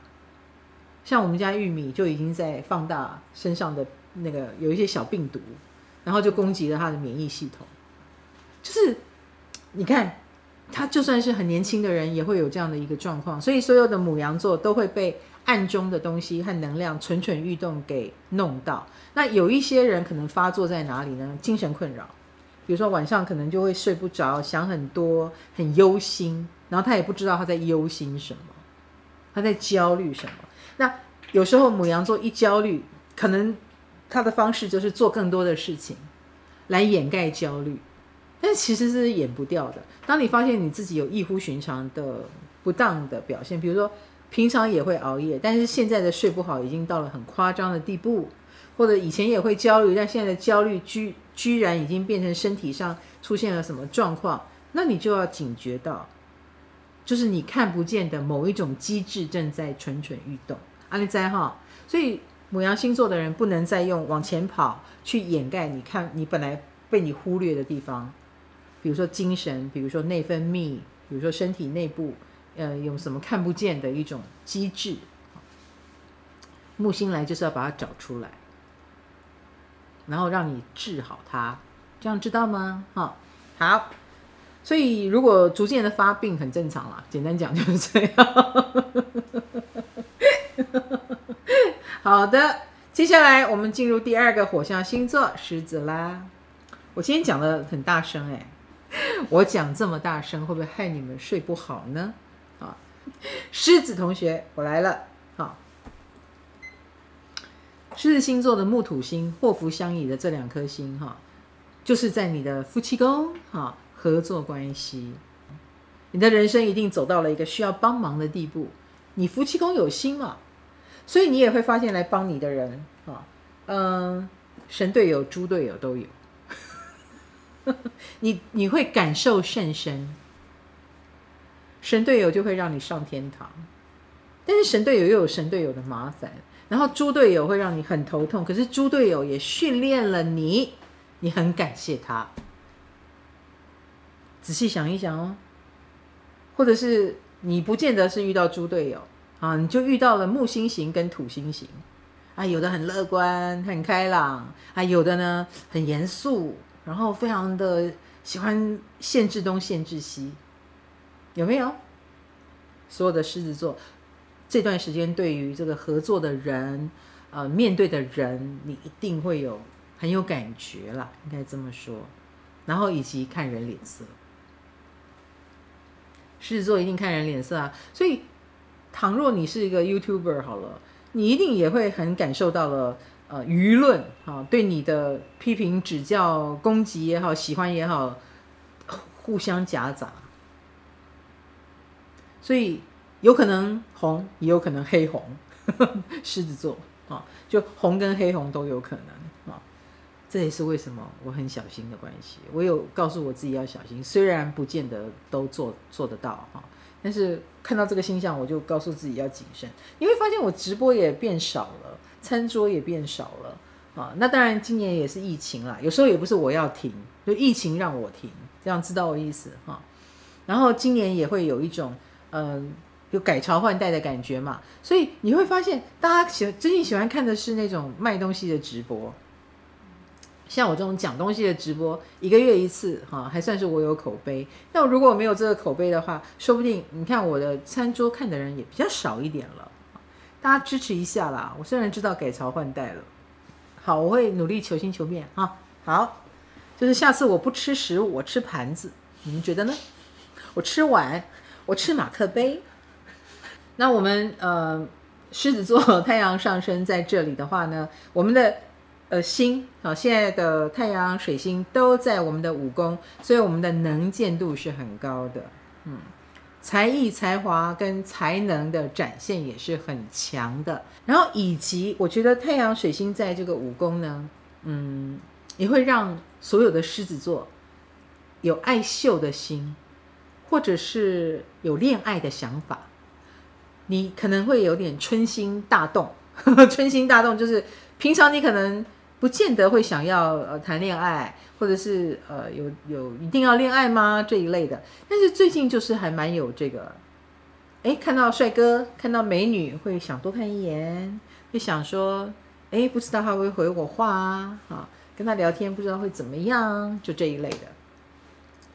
像我们家玉米就已经在放大身上的那个有一些小病毒，然后就攻击了他的免疫系统。就是你看，他就算是很年轻的人，也会有这样的一个状况。所以所有的母羊座都会被暗中的东西和能量蠢蠢欲动给弄到。那有一些人可能发作在哪里呢？精神困扰，比如说晚上可能就会睡不着，想很多，很忧心，然后他也不知道他在忧心什么，他在焦虑什么。那有时候母羊座一焦虑，可能他的方式就是做更多的事情来掩盖焦虑，但其实是掩不掉的。当你发现你自己有异乎寻常的不当的表现，比如说平常也会熬夜，但是现在的睡不好已经到了很夸张的地步。或者以前也会焦虑，但现在的焦虑居居然已经变成身体上出现了什么状况，那你就要警觉到，就是你看不见的某一种机制正在蠢蠢欲动。阿里在哈，所以母羊星座的人不能再用往前跑去掩盖你看你本来被你忽略的地方，比如说精神，比如说内分泌，比如说身体内部，呃，有什么看不见的一种机制。木星来就是要把它找出来。然后让你治好它，这样知道吗？哈，好。所以如果逐渐的发病很正常啦，简单讲就是这样。好的，接下来我们进入第二个火象星座狮子啦。我今天讲的很大声哎，我讲这么大声会不会害你们睡不好呢？啊，狮子同学，我来了。狮子星座的木土星祸福相倚的这两颗星哈，就是在你的夫妻宫哈，合作关系，你的人生一定走到了一个需要帮忙的地步。你夫妻宫有星嘛，所以你也会发现来帮你的人啊，嗯，神队友、猪队友都有。你你会感受甚深，神队友就会让你上天堂，但是神队友又有神队友的麻烦，然后猪队友会让你很头痛，可是猪队友也训练了你，你很感谢他。仔细想一想哦，或者是你不见得是遇到猪队友啊，你就遇到了木星型跟土星型啊，有的很乐观很开朗啊，有的呢很严肃。然后非常的喜欢限制东限制西，有没有？所有的狮子座这段时间对于这个合作的人，呃，面对的人，你一定会有很有感觉啦，应该这么说。然后以及看人脸色，狮子座一定看人脸色啊。所以，倘若你是一个 YouTuber 好了，你一定也会很感受到了。呃，舆论啊，对你的批评、指教、攻击也好，喜欢也好，互相夹杂，所以有可能红，也有可能黑红。狮子座啊，就红跟黑红都有可能啊，这也是为什么我很小心的关系。我有告诉我自己要小心，虽然不见得都做做得到哈，但是看到这个星象，我就告诉自己要谨慎。你会发现我直播也变少了。餐桌也变少了啊，那当然今年也是疫情啦，有时候也不是我要停，就疫情让我停，这样知道我意思哈。然后今年也会有一种嗯，有改朝换代的感觉嘛，所以你会发现大家喜最近喜欢看的是那种卖东西的直播，像我这种讲东西的直播，一个月一次哈，还算是我有口碑。那如果我没有这个口碑的话，说不定你看我的餐桌看的人也比较少一点了。大家支持一下啦！我虽然知道改朝换代了，好，我会努力求新求变啊。好，就是下次我不吃食物，我吃盘子，你们觉得呢？我吃碗，我吃马克杯。那我们呃，狮子座太阳上升在这里的话呢，我们的呃星啊，现在的太阳、水星都在我们的五宫，所以我们的能见度是很高的，嗯。才艺、才华跟才能的展现也是很强的，然后以及我觉得太阳水星在这个五宫呢，嗯，也会让所有的狮子座有爱秀的心，或者是有恋爱的想法，你可能会有点春心大动，呵呵，春心大动就是平常你可能。不见得会想要呃谈恋爱，或者是呃有有一定要恋爱吗这一类的？但是最近就是还蛮有这个，哎，看到帅哥，看到美女，会想多看一眼，会想说，哎，不知道他会回我话啊，啊，跟他聊天不知道会怎么样，就这一类的。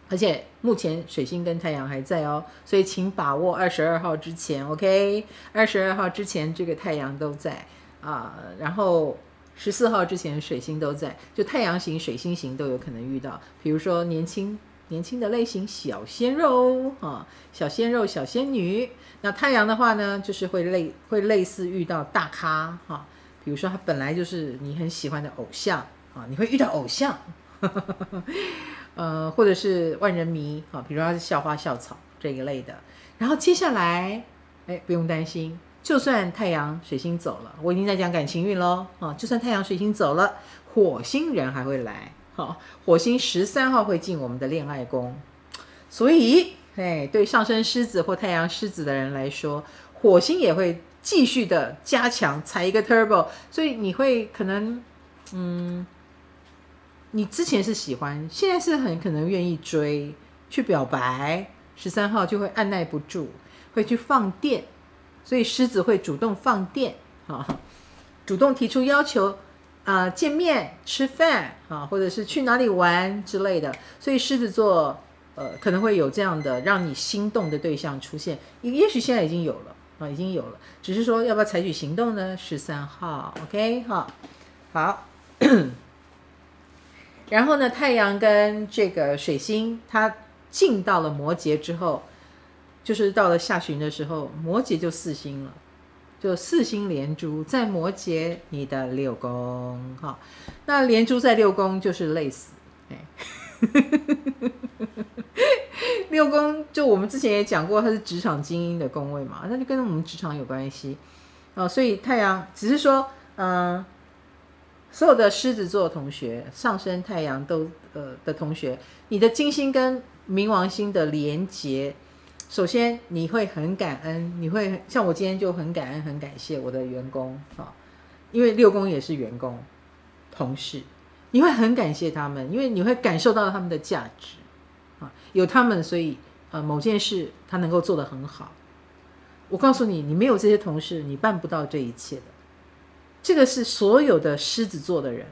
而且目前水星跟太阳还在哦，所以请把握二十二号之前，OK，二十二号之前这个太阳都在啊，然后。十四号之前水星都在，就太阳型、水星型都有可能遇到。比如说年轻年轻的类型小鲜肉啊，小鲜肉、小仙女。那太阳的话呢，就是会类会类似遇到大咖哈，比如说他本来就是你很喜欢的偶像啊，你会遇到偶像，呃，或者是万人迷啊，比如说他是校花校草这一类的。然后接下来，哎，不用担心。就算太阳水星走了，我已经在讲感情运喽啊！就算太阳水星走了，火星人还会来。好，火星十三号会进我们的恋爱宫，所以哎，对上升狮子或太阳狮子的人来说，火星也会继续的加强，踩一个 turbo。所以你会可能，嗯，你之前是喜欢，现在是很可能愿意追，去表白。十三号就会按捺不住，会去放电。所以狮子会主动放电，啊，主动提出要求，啊、见面吃饭，啊，或者是去哪里玩之类的。所以狮子座，呃，可能会有这样的让你心动的对象出现。也也许现在已经有了，啊，已经有了，只是说要不要采取行动呢？十三号，OK，好，好。然后呢，太阳跟这个水星，它进到了摩羯之后，就是到了下旬的时候，摩羯就四星了，就四星连珠在摩羯你的六宫，哈，那连珠在六宫就是累死，哎，六宫就我们之前也讲过，它是职场精英的宫位嘛，那就跟我们职场有关系，哦，所以太阳只是说，嗯。所有的狮子座同学，上升太阳都呃的同学，你的金星跟冥王星的连结，首先你会很感恩，你会像我今天就很感恩、很感谢我的员工啊，因为六宫也是员工、同事，你会很感谢他们，因为你会感受到他们的价值啊，有他们，所以呃某件事他能够做得很好。我告诉你，你没有这些同事，你办不到这一切的。这个是所有的狮子座的人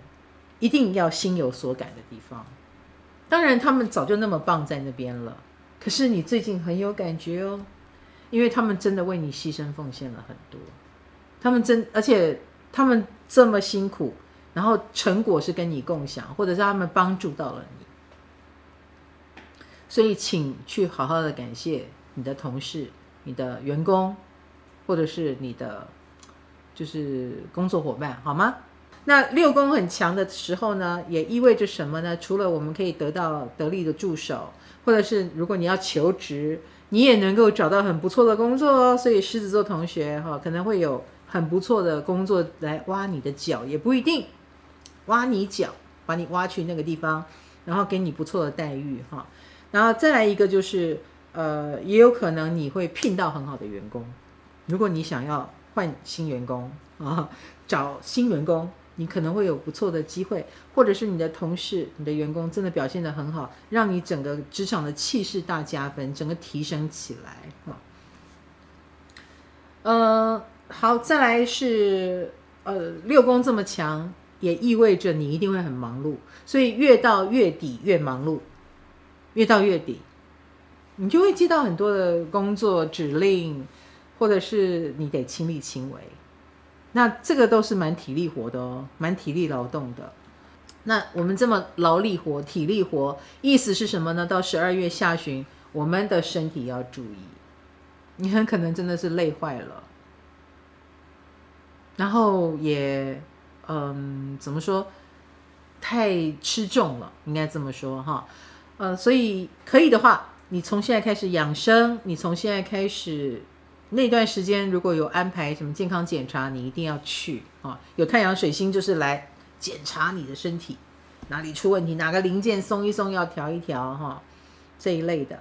一定要心有所感的地方。当然，他们早就那么棒在那边了。可是你最近很有感觉哦，因为他们真的为你牺牲奉献了很多。他们真，而且他们这么辛苦，然后成果是跟你共享，或者是他们帮助到了你。所以，请去好好的感谢你的同事、你的员工，或者是你的。就是工作伙伴，好吗？那六宫很强的时候呢，也意味着什么呢？除了我们可以得到得力的助手，或者是如果你要求职，你也能够找到很不错的工作哦。所以狮子座同学哈，可能会有很不错的工作来挖你的脚，也不一定挖你脚，把你挖去那个地方，然后给你不错的待遇哈。然后再来一个就是，呃，也有可能你会聘到很好的员工，如果你想要。换新员工啊，找新员工，你可能会有不错的机会，或者是你的同事、你的员工真的表现得很好，让你整个职场的气势大加分，整个提升起来啊。呃，好，再来是呃六宫这么强，也意味着你一定会很忙碌，所以越到月底越忙碌，越到月底，你就会接到很多的工作指令。或者是你得亲力亲为，那这个都是蛮体力活的哦，蛮体力劳动的。那我们这么劳力活、体力活，意思是什么呢？到十二月下旬，我们的身体要注意，你很可能真的是累坏了，然后也嗯，怎么说，太吃重了，应该这么说哈。呃，所以可以的话，你从现在开始养生，你从现在开始。那段时间如果有安排什么健康检查，你一定要去啊！有太阳水星就是来检查你的身体，哪里出问题，哪个零件松一松要调一调哈，这一类的。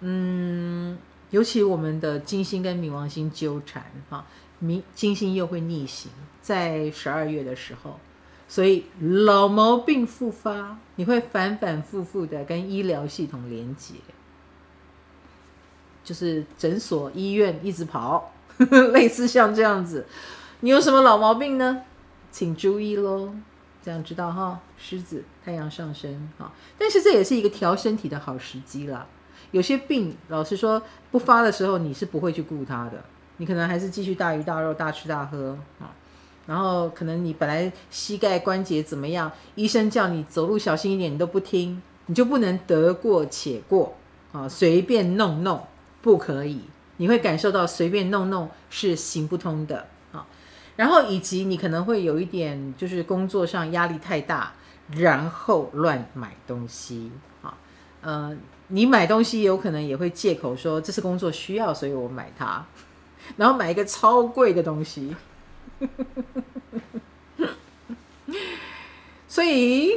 嗯，尤其我们的金星跟冥王星纠缠哈，冥金星又会逆行在十二月的时候，所以老毛病复发，你会反反复复的跟医疗系统连接。就是诊所、医院一直跑，呵呵，类似像这样子。你有什么老毛病呢？请注意喽，这样知道哈。狮子太阳上升哈，但是这也是一个调身体的好时机啦。有些病，老实说不发的时候，你是不会去顾它的，你可能还是继续大鱼大肉、大吃大喝啊。然后可能你本来膝盖关节怎么样，医生叫你走路小心一点，你都不听，你就不能得过且过啊，随便弄弄。不可以，你会感受到随便弄弄是行不通的啊。然后以及你可能会有一点，就是工作上压力太大，然后乱买东西啊。呃，你买东西有可能也会借口说这是工作需要，所以我买它，然后买一个超贵的东西。所以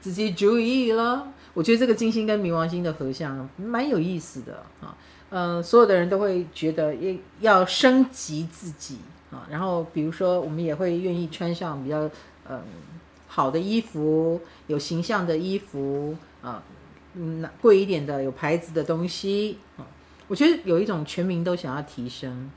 自己注意了。我觉得这个金星跟冥王星的合相蛮有意思的啊。嗯、呃，所有的人都会觉得要要升级自己啊，然后比如说我们也会愿意穿上比较嗯好的衣服，有形象的衣服啊，嗯贵一点的有牌子的东西啊，我觉得有一种全民都想要提升，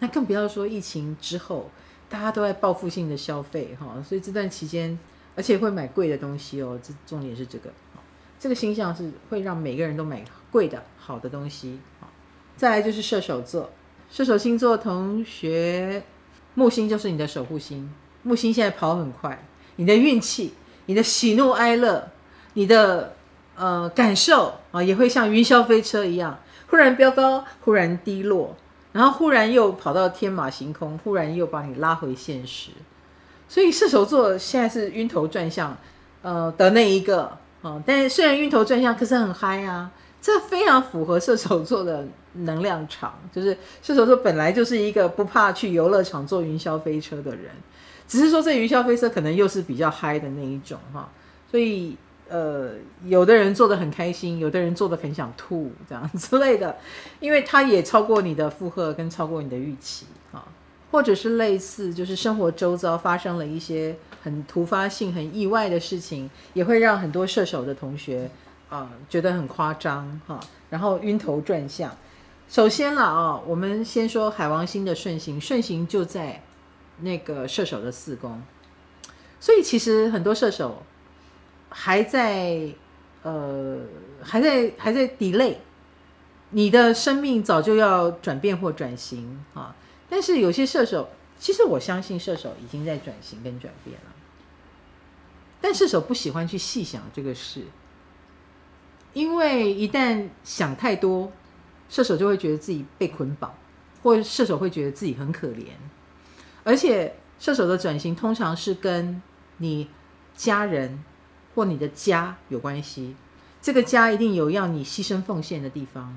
那更不要说疫情之后大家都在报复性的消费哈，所以这段期间而且会买贵的东西哦，这重点是这个，这个星象是会让每个人都买贵的好的东西。再来就是射手座，射手星座同学，木星就是你的守护星。木星现在跑很快，你的运气、你的喜怒哀乐、你的呃感受啊，也会像云霄飞车一样，忽然飙高，忽然低落，然后忽然又跑到天马行空，忽然又把你拉回现实。所以射手座现在是晕头转向，呃的那一个啊。但是虽然晕头转向，可是很嗨啊，这非常符合射手座的能量场。就是射手座本来就是一个不怕去游乐场坐云霄飞车的人。只是说这云霄飞车可能又是比较嗨的那一种哈，所以呃，有的人做得很开心，有的人做得很想吐这样之类的，因为它也超过你的负荷跟超过你的预期啊，或者是类似就是生活周遭发生了一些很突发性、很意外的事情，也会让很多射手的同学啊觉得很夸张哈，然后晕头转向。首先了啊，我们先说海王星的顺行，顺行就在。那个射手的四宫，所以其实很多射手还在呃还在还在 delay，你的生命早就要转变或转型啊。但是有些射手，其实我相信射手已经在转型跟转变了，但射手不喜欢去细想这个事，因为一旦想太多，射手就会觉得自己被捆绑，或射手会觉得自己很可怜。而且射手的转型通常是跟你家人或你的家有关系，这个家一定有要你牺牲奉献的地方，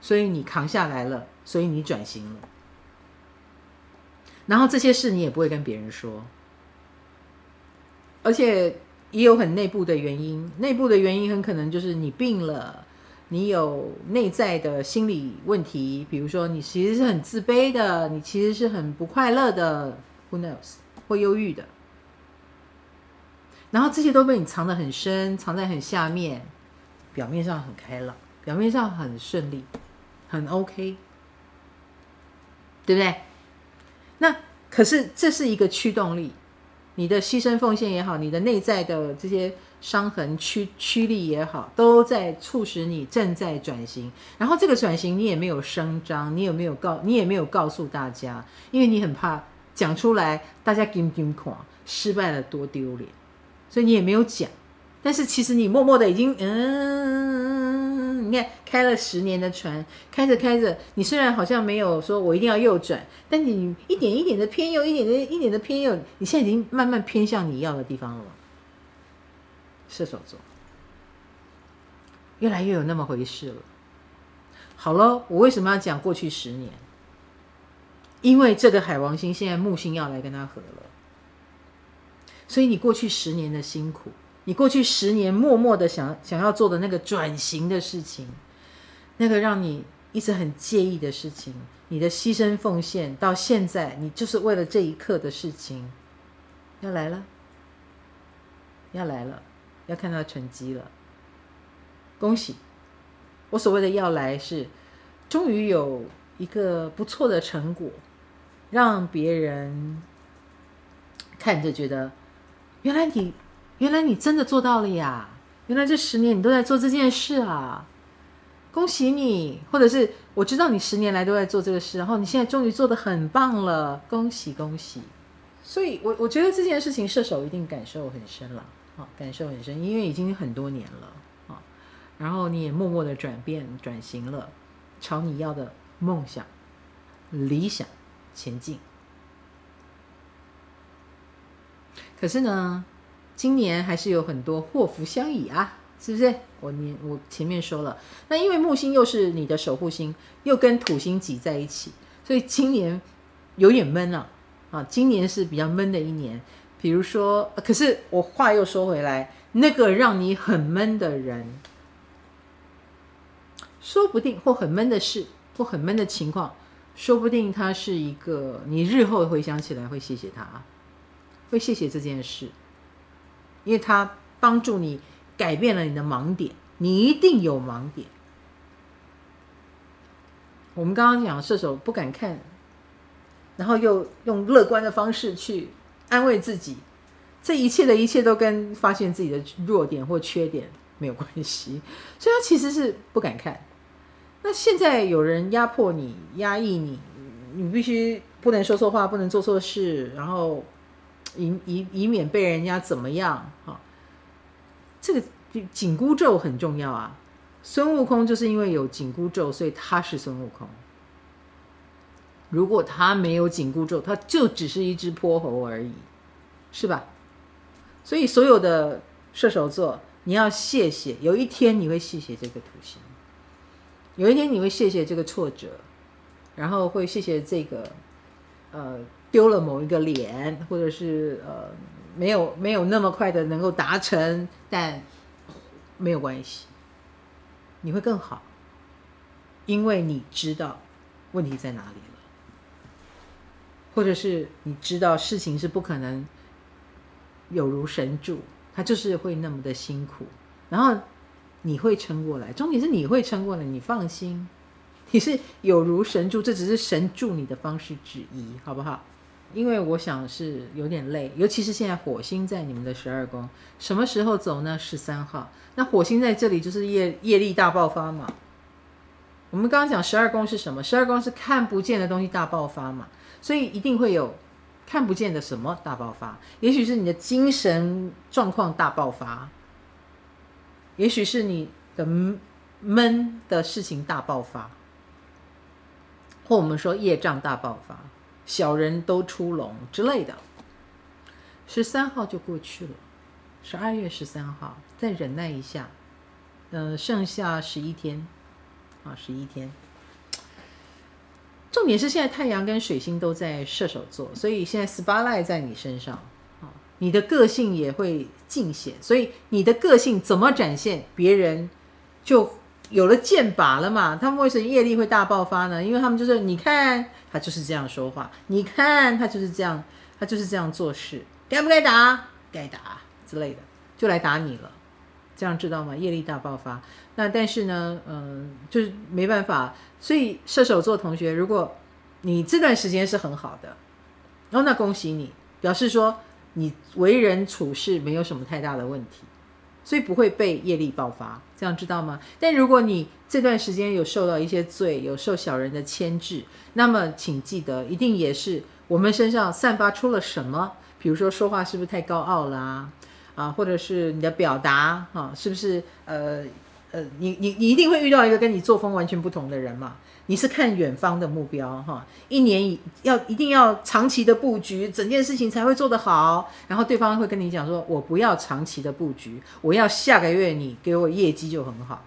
所以你扛下来了，所以你转型了。然后这些事你也不会跟别人说，而且也有很内部的原因，内部的原因很可能就是你病了。你有内在的心理问题，比如说你其实是很自卑的，你其实是很不快乐的，Who knows？会忧郁的，然后这些都被你藏得很深，藏在很下面，表面上很开朗，表面上很顺利，很 OK，对不对？那可是这是一个驱动力，你的牺牲奉献也好，你的内在的这些。伤痕驱驱力也好，都在促使你正在转型。然后这个转型你也没有声张，你也没有告？你也没有告诉大家，因为你很怕讲出来，大家惊惊恐，失败了多丢脸，所以你也没有讲。但是其实你默默的已经，嗯，你看开了十年的船，开着开着，你虽然好像没有说我一定要右转，但你一点一点的偏右，一点的一点的偏右，你现在已经慢慢偏向你要的地方了。射手座越来越有那么回事了。好了，我为什么要讲过去十年？因为这个海王星现在木星要来跟他合了，所以你过去十年的辛苦，你过去十年默默的想想要做的那个转型的事情，那个让你一直很介意的事情，你的牺牲奉献，到现在你就是为了这一刻的事情，要来了，要来了。要看到成绩了，恭喜！我所谓的要来是，终于有一个不错的成果，让别人看着觉得，原来你，原来你真的做到了呀！原来这十年你都在做这件事啊！恭喜你！或者是我知道你十年来都在做这个事，然后你现在终于做得很棒了，恭喜恭喜！所以我我觉得这件事情射手一定感受很深了。好，感受很深，因为已经很多年了啊。然后你也默默的转变、转型了，朝你要的梦想、理想前进。可是呢，今年还是有很多祸福相倚啊，是不是？我你我前面说了，那因为木星又是你的守护星，又跟土星挤在一起，所以今年有点闷了啊。今年是比较闷的一年。比如说，可是我话又说回来，那个让你很闷的人，说不定或很闷的事，或很闷的情况，说不定他是一个你日后回想起来会谢谢他，会谢谢这件事，因为他帮助你改变了你的盲点，你一定有盲点。我们刚刚讲射手不敢看，然后又用乐观的方式去。安慰自己，这一切的一切都跟发现自己的弱点或缺点没有关系，所以他其实是不敢看。那现在有人压迫你、压抑你，你必须不能说错话，不能做错事，然后以以以免被人家怎么样啊。这个紧箍咒很重要啊。孙悟空就是因为有紧箍咒，所以他是孙悟空。如果他没有紧箍咒，他就只是一只泼猴而已，是吧？所以所有的射手座，你要谢谢，有一天你会谢谢这个图形，有一天你会谢谢这个挫折，然后会谢谢这个，呃，丢了某一个脸，或者是呃，没有没有那么快的能够达成，但没有关系，你会更好，因为你知道问题在哪里了。或者是你知道事情是不可能有如神助，他就是会那么的辛苦，然后你会撑过来。重点是你会撑过来，你放心，你是有如神助，这只是神助你的方式之一，好不好？因为我想是有点累，尤其是现在火星在你们的十二宫，什么时候走呢？十三号。那火星在这里就是业业力大爆发嘛。我们刚刚讲十二宫是什么？十二宫是看不见的东西大爆发嘛。所以一定会有看不见的什么大爆发，也许是你的精神状况大爆发，也许是你的闷的事情大爆发，或我们说业障大爆发，小人都出笼之类的。十三号就过去了，十二月十三号再忍耐一下，呃，剩下十一天，啊，十一天。重点是现在太阳跟水星都在射手座，所以现在 spotlight 在你身上啊，你的个性也会尽显，所以你的个性怎么展现，别人就有了剑拔了嘛。他们为什么业力会大爆发呢？因为他们就是你看他就是这样说话，你看他就是这样，他就是这样做事，该不该打？该打之类的，就来打你了。这样知道吗？业力大爆发。那但是呢，嗯、就是没办法。所以射手座同学，如果你这段时间是很好的，哦，那恭喜你，表示说你为人处事没有什么太大的问题，所以不会被业力爆发。这样知道吗？但如果你这段时间有受到一些罪，有受小人的牵制，那么请记得，一定也是我们身上散发出了什么。比如说说话是不是太高傲啦、啊？或者是你的表达啊，是不是呃呃，你你你一定会遇到一个跟你作风完全不同的人嘛？你是看远方的目标哈，一年要一定要长期的布局，整件事情才会做得好。然后对方会跟你讲说：“我不要长期的布局，我要下个月你给我业绩就很好。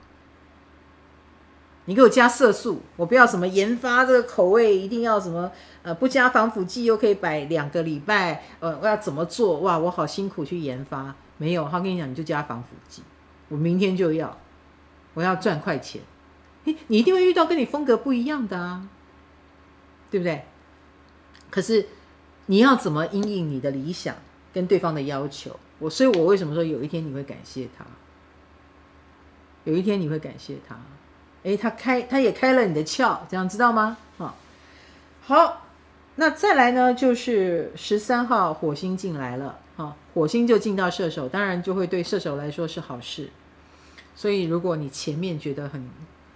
你给我加色素，我不要什么研发这个口味一定要什么。”呃，不加防腐剂又可以摆两个礼拜，呃，我要怎么做？哇，我好辛苦去研发，没有，他跟你讲，你就加防腐剂，我明天就要，我要赚快钱，你一定会遇到跟你风格不一样的啊，对不对？可是你要怎么因应你的理想跟对方的要求？我，所以我为什么说有一天你会感谢他？有一天你会感谢他，诶，他开，他也开了你的窍，这样知道吗？啊，好。那再来呢，就是十三号火星进来了，啊，火星就进到射手，当然就会对射手来说是好事。所以如果你前面觉得很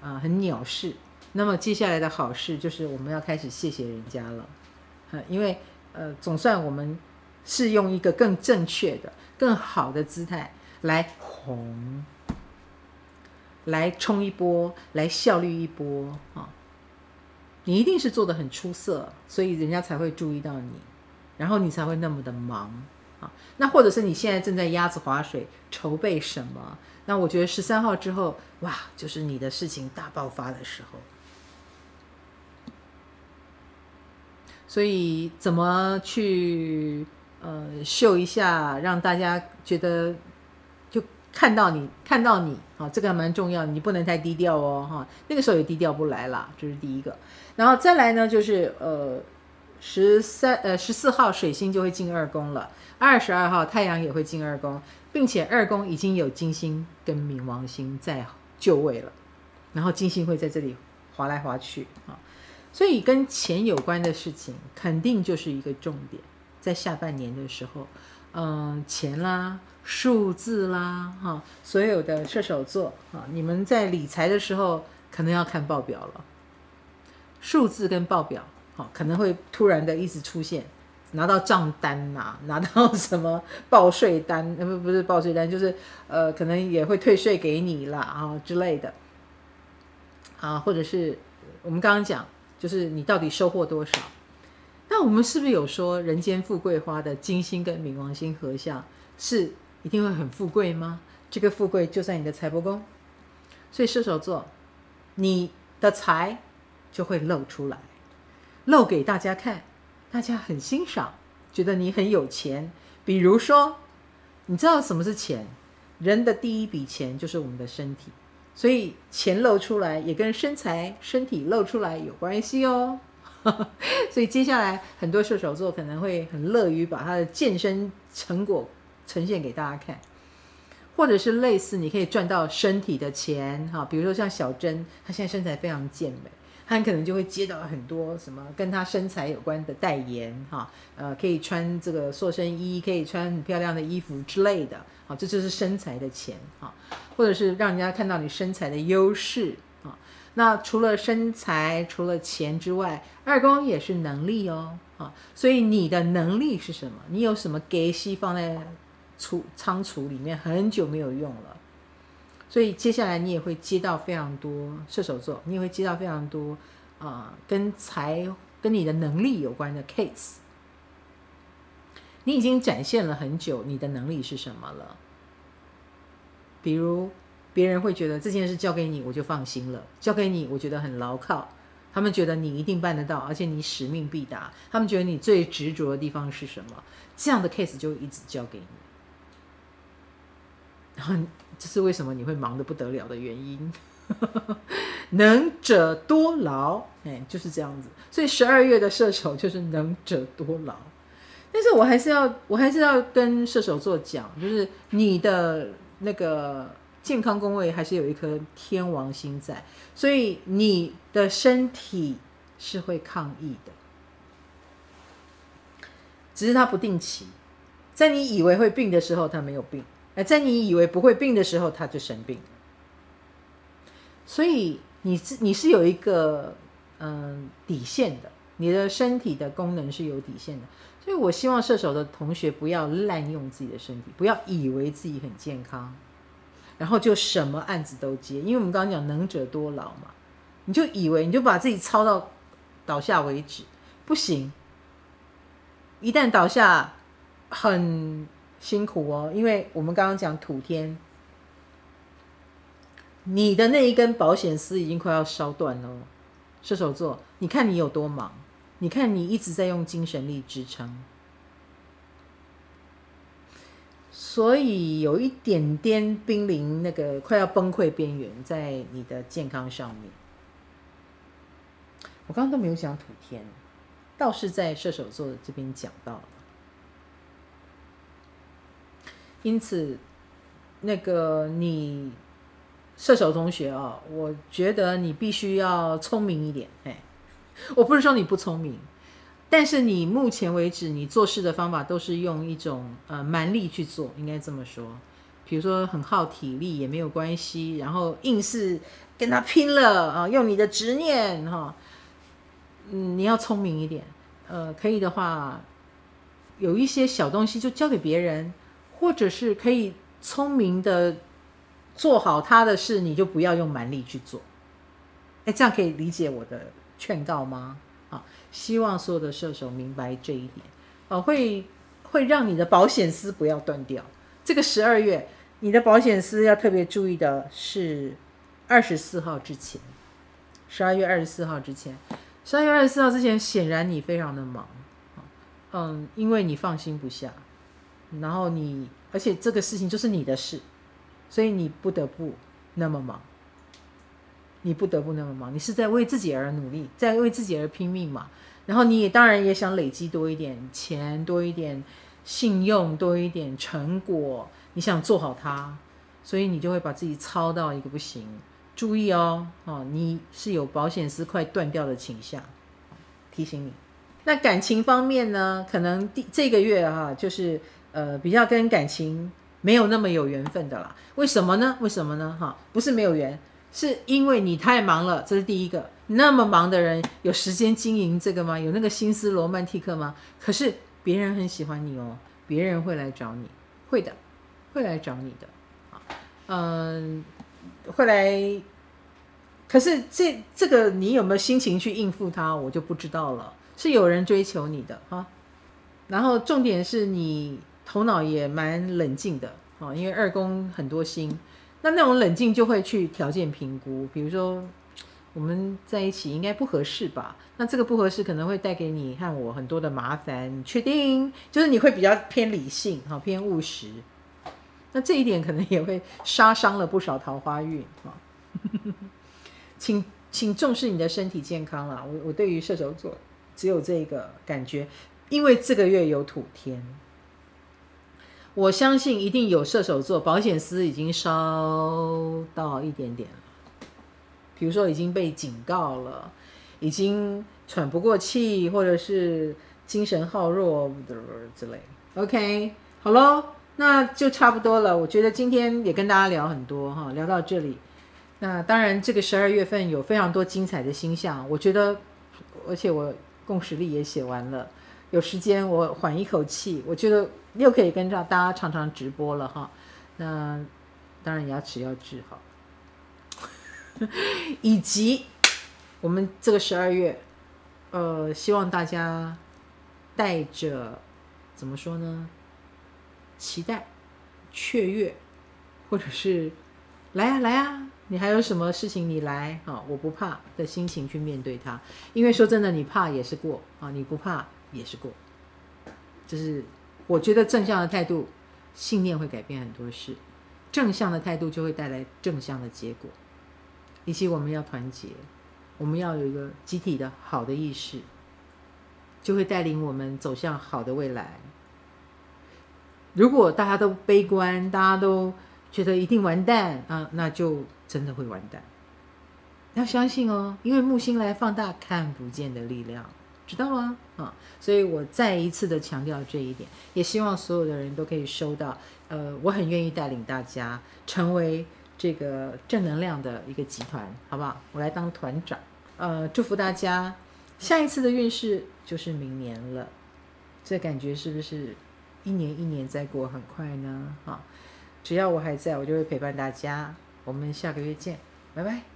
啊、很鸟事，那么接下来的好事就是我们要开始谢谢人家了，因为呃总算我们是用一个更正确的、更好的姿态来红，来冲一波，来效率一波啊。你一定是做得很出色，所以人家才会注意到你，然后你才会那么的忙啊。那或者是你现在正在鸭子划水，筹备什么？那我觉得十三号之后，哇，就是你的事情大爆发的时候。所以怎么去呃秀一下，让大家觉得就？看到你，看到你，啊，这个还蛮重要，你不能太低调哦，哈，那个时候也低调不来啦，这是第一个。然后再来呢，就是呃，十三呃十四号水星就会进二宫了，二十二号太阳也会进二宫，并且二宫已经有金星跟冥王星在就位了，然后金星会在这里滑来滑去啊，所以跟钱有关的事情肯定就是一个重点，在下半年的时候。嗯，钱啦，数字啦，哈，所有的射手座啊，你们在理财的时候可能要看报表了。数字跟报表，哈，可能会突然的一直出现，拿到账单呐、拿到什么报税单，不不是报税单，就是呃，可能也会退税给你啦啊之类的，啊，或者是我们刚刚讲，就是你到底收获多少？那我们是不是有说人间富贵花的金星跟冥王星合相是一定会很富贵吗？这个富贵就在你的财帛宫，所以射手座，你的财就会露出来，露给大家看，大家很欣赏，觉得你很有钱。比如说，你知道什么是钱？人的第一笔钱就是我们的身体，所以钱露出来也跟身材、身体露出来有关系哦。所以接下来很多射手座可能会很乐于把他的健身成果呈现给大家看。或者是类似，你可以赚到身体的钱哈，比如说像小珍，她现在身材非常健美，他可能就会接到很多什么跟她身材有关的代言哈，呃，可以穿这个塑身衣，可以穿很漂亮的衣服之类的，好，这就是身材的钱哈，或者是让人家看到你身材的优势啊。那除了身材，除了钱之外，二宫也是能力哦，啊，所以你的能力是什么？你有什么给息放在？储仓储里面很久没有用了，所以接下来你也会接到非常多射手座，你也会接到非常多啊、跟财跟你的能力有关的 case。你已经展现了很久你的能力是什么了，比如别人会觉得这件事交给你我就放心了，交给你我觉得很牢靠，他们觉得你一定办得到，而且你使命必达，他们觉得你最执着的地方是什么，这样的 case 就一直交给你。然后这是为什么你会忙得不得了的原因，能者多劳，哎，就是这样子。所以十二月的射手就是能者多劳。但是我还是要，我还是要跟射手座讲，就是你的那个健康宫位还是有一颗天王星在，所以你的身体是会抗议的，只是它不定期，在你以为会病的时候，它没有病。哎，在你以为不会病的时候，他就生病。所以你是你是有一个嗯底线的，你的身体的功能是有底线的。所以我希望射手的同学不要滥用自己的身体，不要以为自己很健康，然后就什么案子都接。因为我们刚刚讲能者多劳嘛，你就以为你就把自己操到倒下为止，不行。一旦倒下，很。辛苦哦，因为我们刚刚讲土天，你的那一根保险丝已经快要烧断了。射手座，你看你有多忙，你看你一直在用精神力支撑，所以有一点点濒临那个快要崩溃边缘，在你的健康上面。我刚刚都没有讲土天，倒是在射手座这边讲到了。因此，那个你射手同学啊，我觉得你必须要聪明一点。哎，我不是说你不聪明，但是你目前为止你做事的方法都是用一种呃蛮力去做，应该这么说。比如说很耗体力也没有关系，然后硬是跟他拼了啊，用你的执念哈。嗯，你要聪明一点。呃，可以的话，有一些小东西就交给别人。或者是可以聪明的做好他的事，你就不要用蛮力去做。哎，这样可以理解我的劝告吗？啊，希望所有的射手明白这一点。啊，会会让你的保险丝不要断掉。这个十二月，你的保险丝要特别注意的是二十四号之前，十二月二十四号之前，十二月二十四号之前，显然你非常的忙。嗯，因为你放心不下。然后你，而且这个事情就是你的事，所以你不得不那么忙，你不得不那么忙，你是在为自己而努力，在为自己而拼命嘛。然后你也当然也想累积多一点钱，多一点信用，多一点成果，你想做好它，所以你就会把自己操到一个不行。注意哦，哦，你是有保险丝快断掉的倾向，提醒你。那感情方面呢，可能第这个月哈、就是。呃，比较跟感情没有那么有缘分的啦。为什么呢？为什么呢？哈，不是没有缘，是因为你太忙了，这是第一个。那么忙的人有时间经营这个吗？有那个心思罗曼蒂克吗？可是别人很喜欢你哦，别人会来找你，会的，会来找你的。嗯，会来。可是这这个你有没有心情去应付他，我就不知道了。是有人追求你的哈，然后重点是你头脑也蛮冷静的哦，因为二宫很多星，那那种冷静就会去条件评估，比如说我们在一起应该不合适吧？那这个不合适可能会带给你和我很多的麻烦，你确定？就是你会比较偏理性哈，偏务实，那这一点可能也会杀伤了不少桃花运哈。请请重视你的身体健康啦！我我对于射手座只有这个感觉，因为这个月有土天，我相信一定有射手座保险丝已经烧到一点点了，比如说已经被警告了，已经喘不过气，或者是精神耗弱之类。OK，好喽，那就差不多了。我觉得今天也跟大家聊很多哈，聊到这里。那当然，这个十二月份有非常多精彩的星象，我觉得，而且我共识力也写完了，有时间我缓一口气，我觉得又可以跟着大家常常直播了哈。那当然牙齿要治好，以及我们这个十二月，呃，希望大家带着怎么说呢？期待、雀跃，或者是来啊来啊。你还有什么事情？你来啊！我不怕的心情去面对它，因为说真的，你怕也是过啊，你不怕也是过。就是我觉得正向的态度，信念会改变很多事，正向的态度就会带来正向的结果。以及我们要团结，我们要有一个集体的好的意识，就会带领我们走向好的未来。如果大家都悲观，大家都觉得一定完蛋啊，那就。真的会完蛋，要相信哦，因为木星来放大看不见的力量，知道吗？啊，所以我再一次的强调这一点，也希望所有的人都可以收到。呃，我很愿意带领大家成为这个正能量的一个集团，好不好？我来当团长。呃，祝福大家，下一次的运势就是明年了，这感觉是不是一年一年在过很快呢？啊，只要我还在，我就会陪伴大家。我们下个月见，拜拜。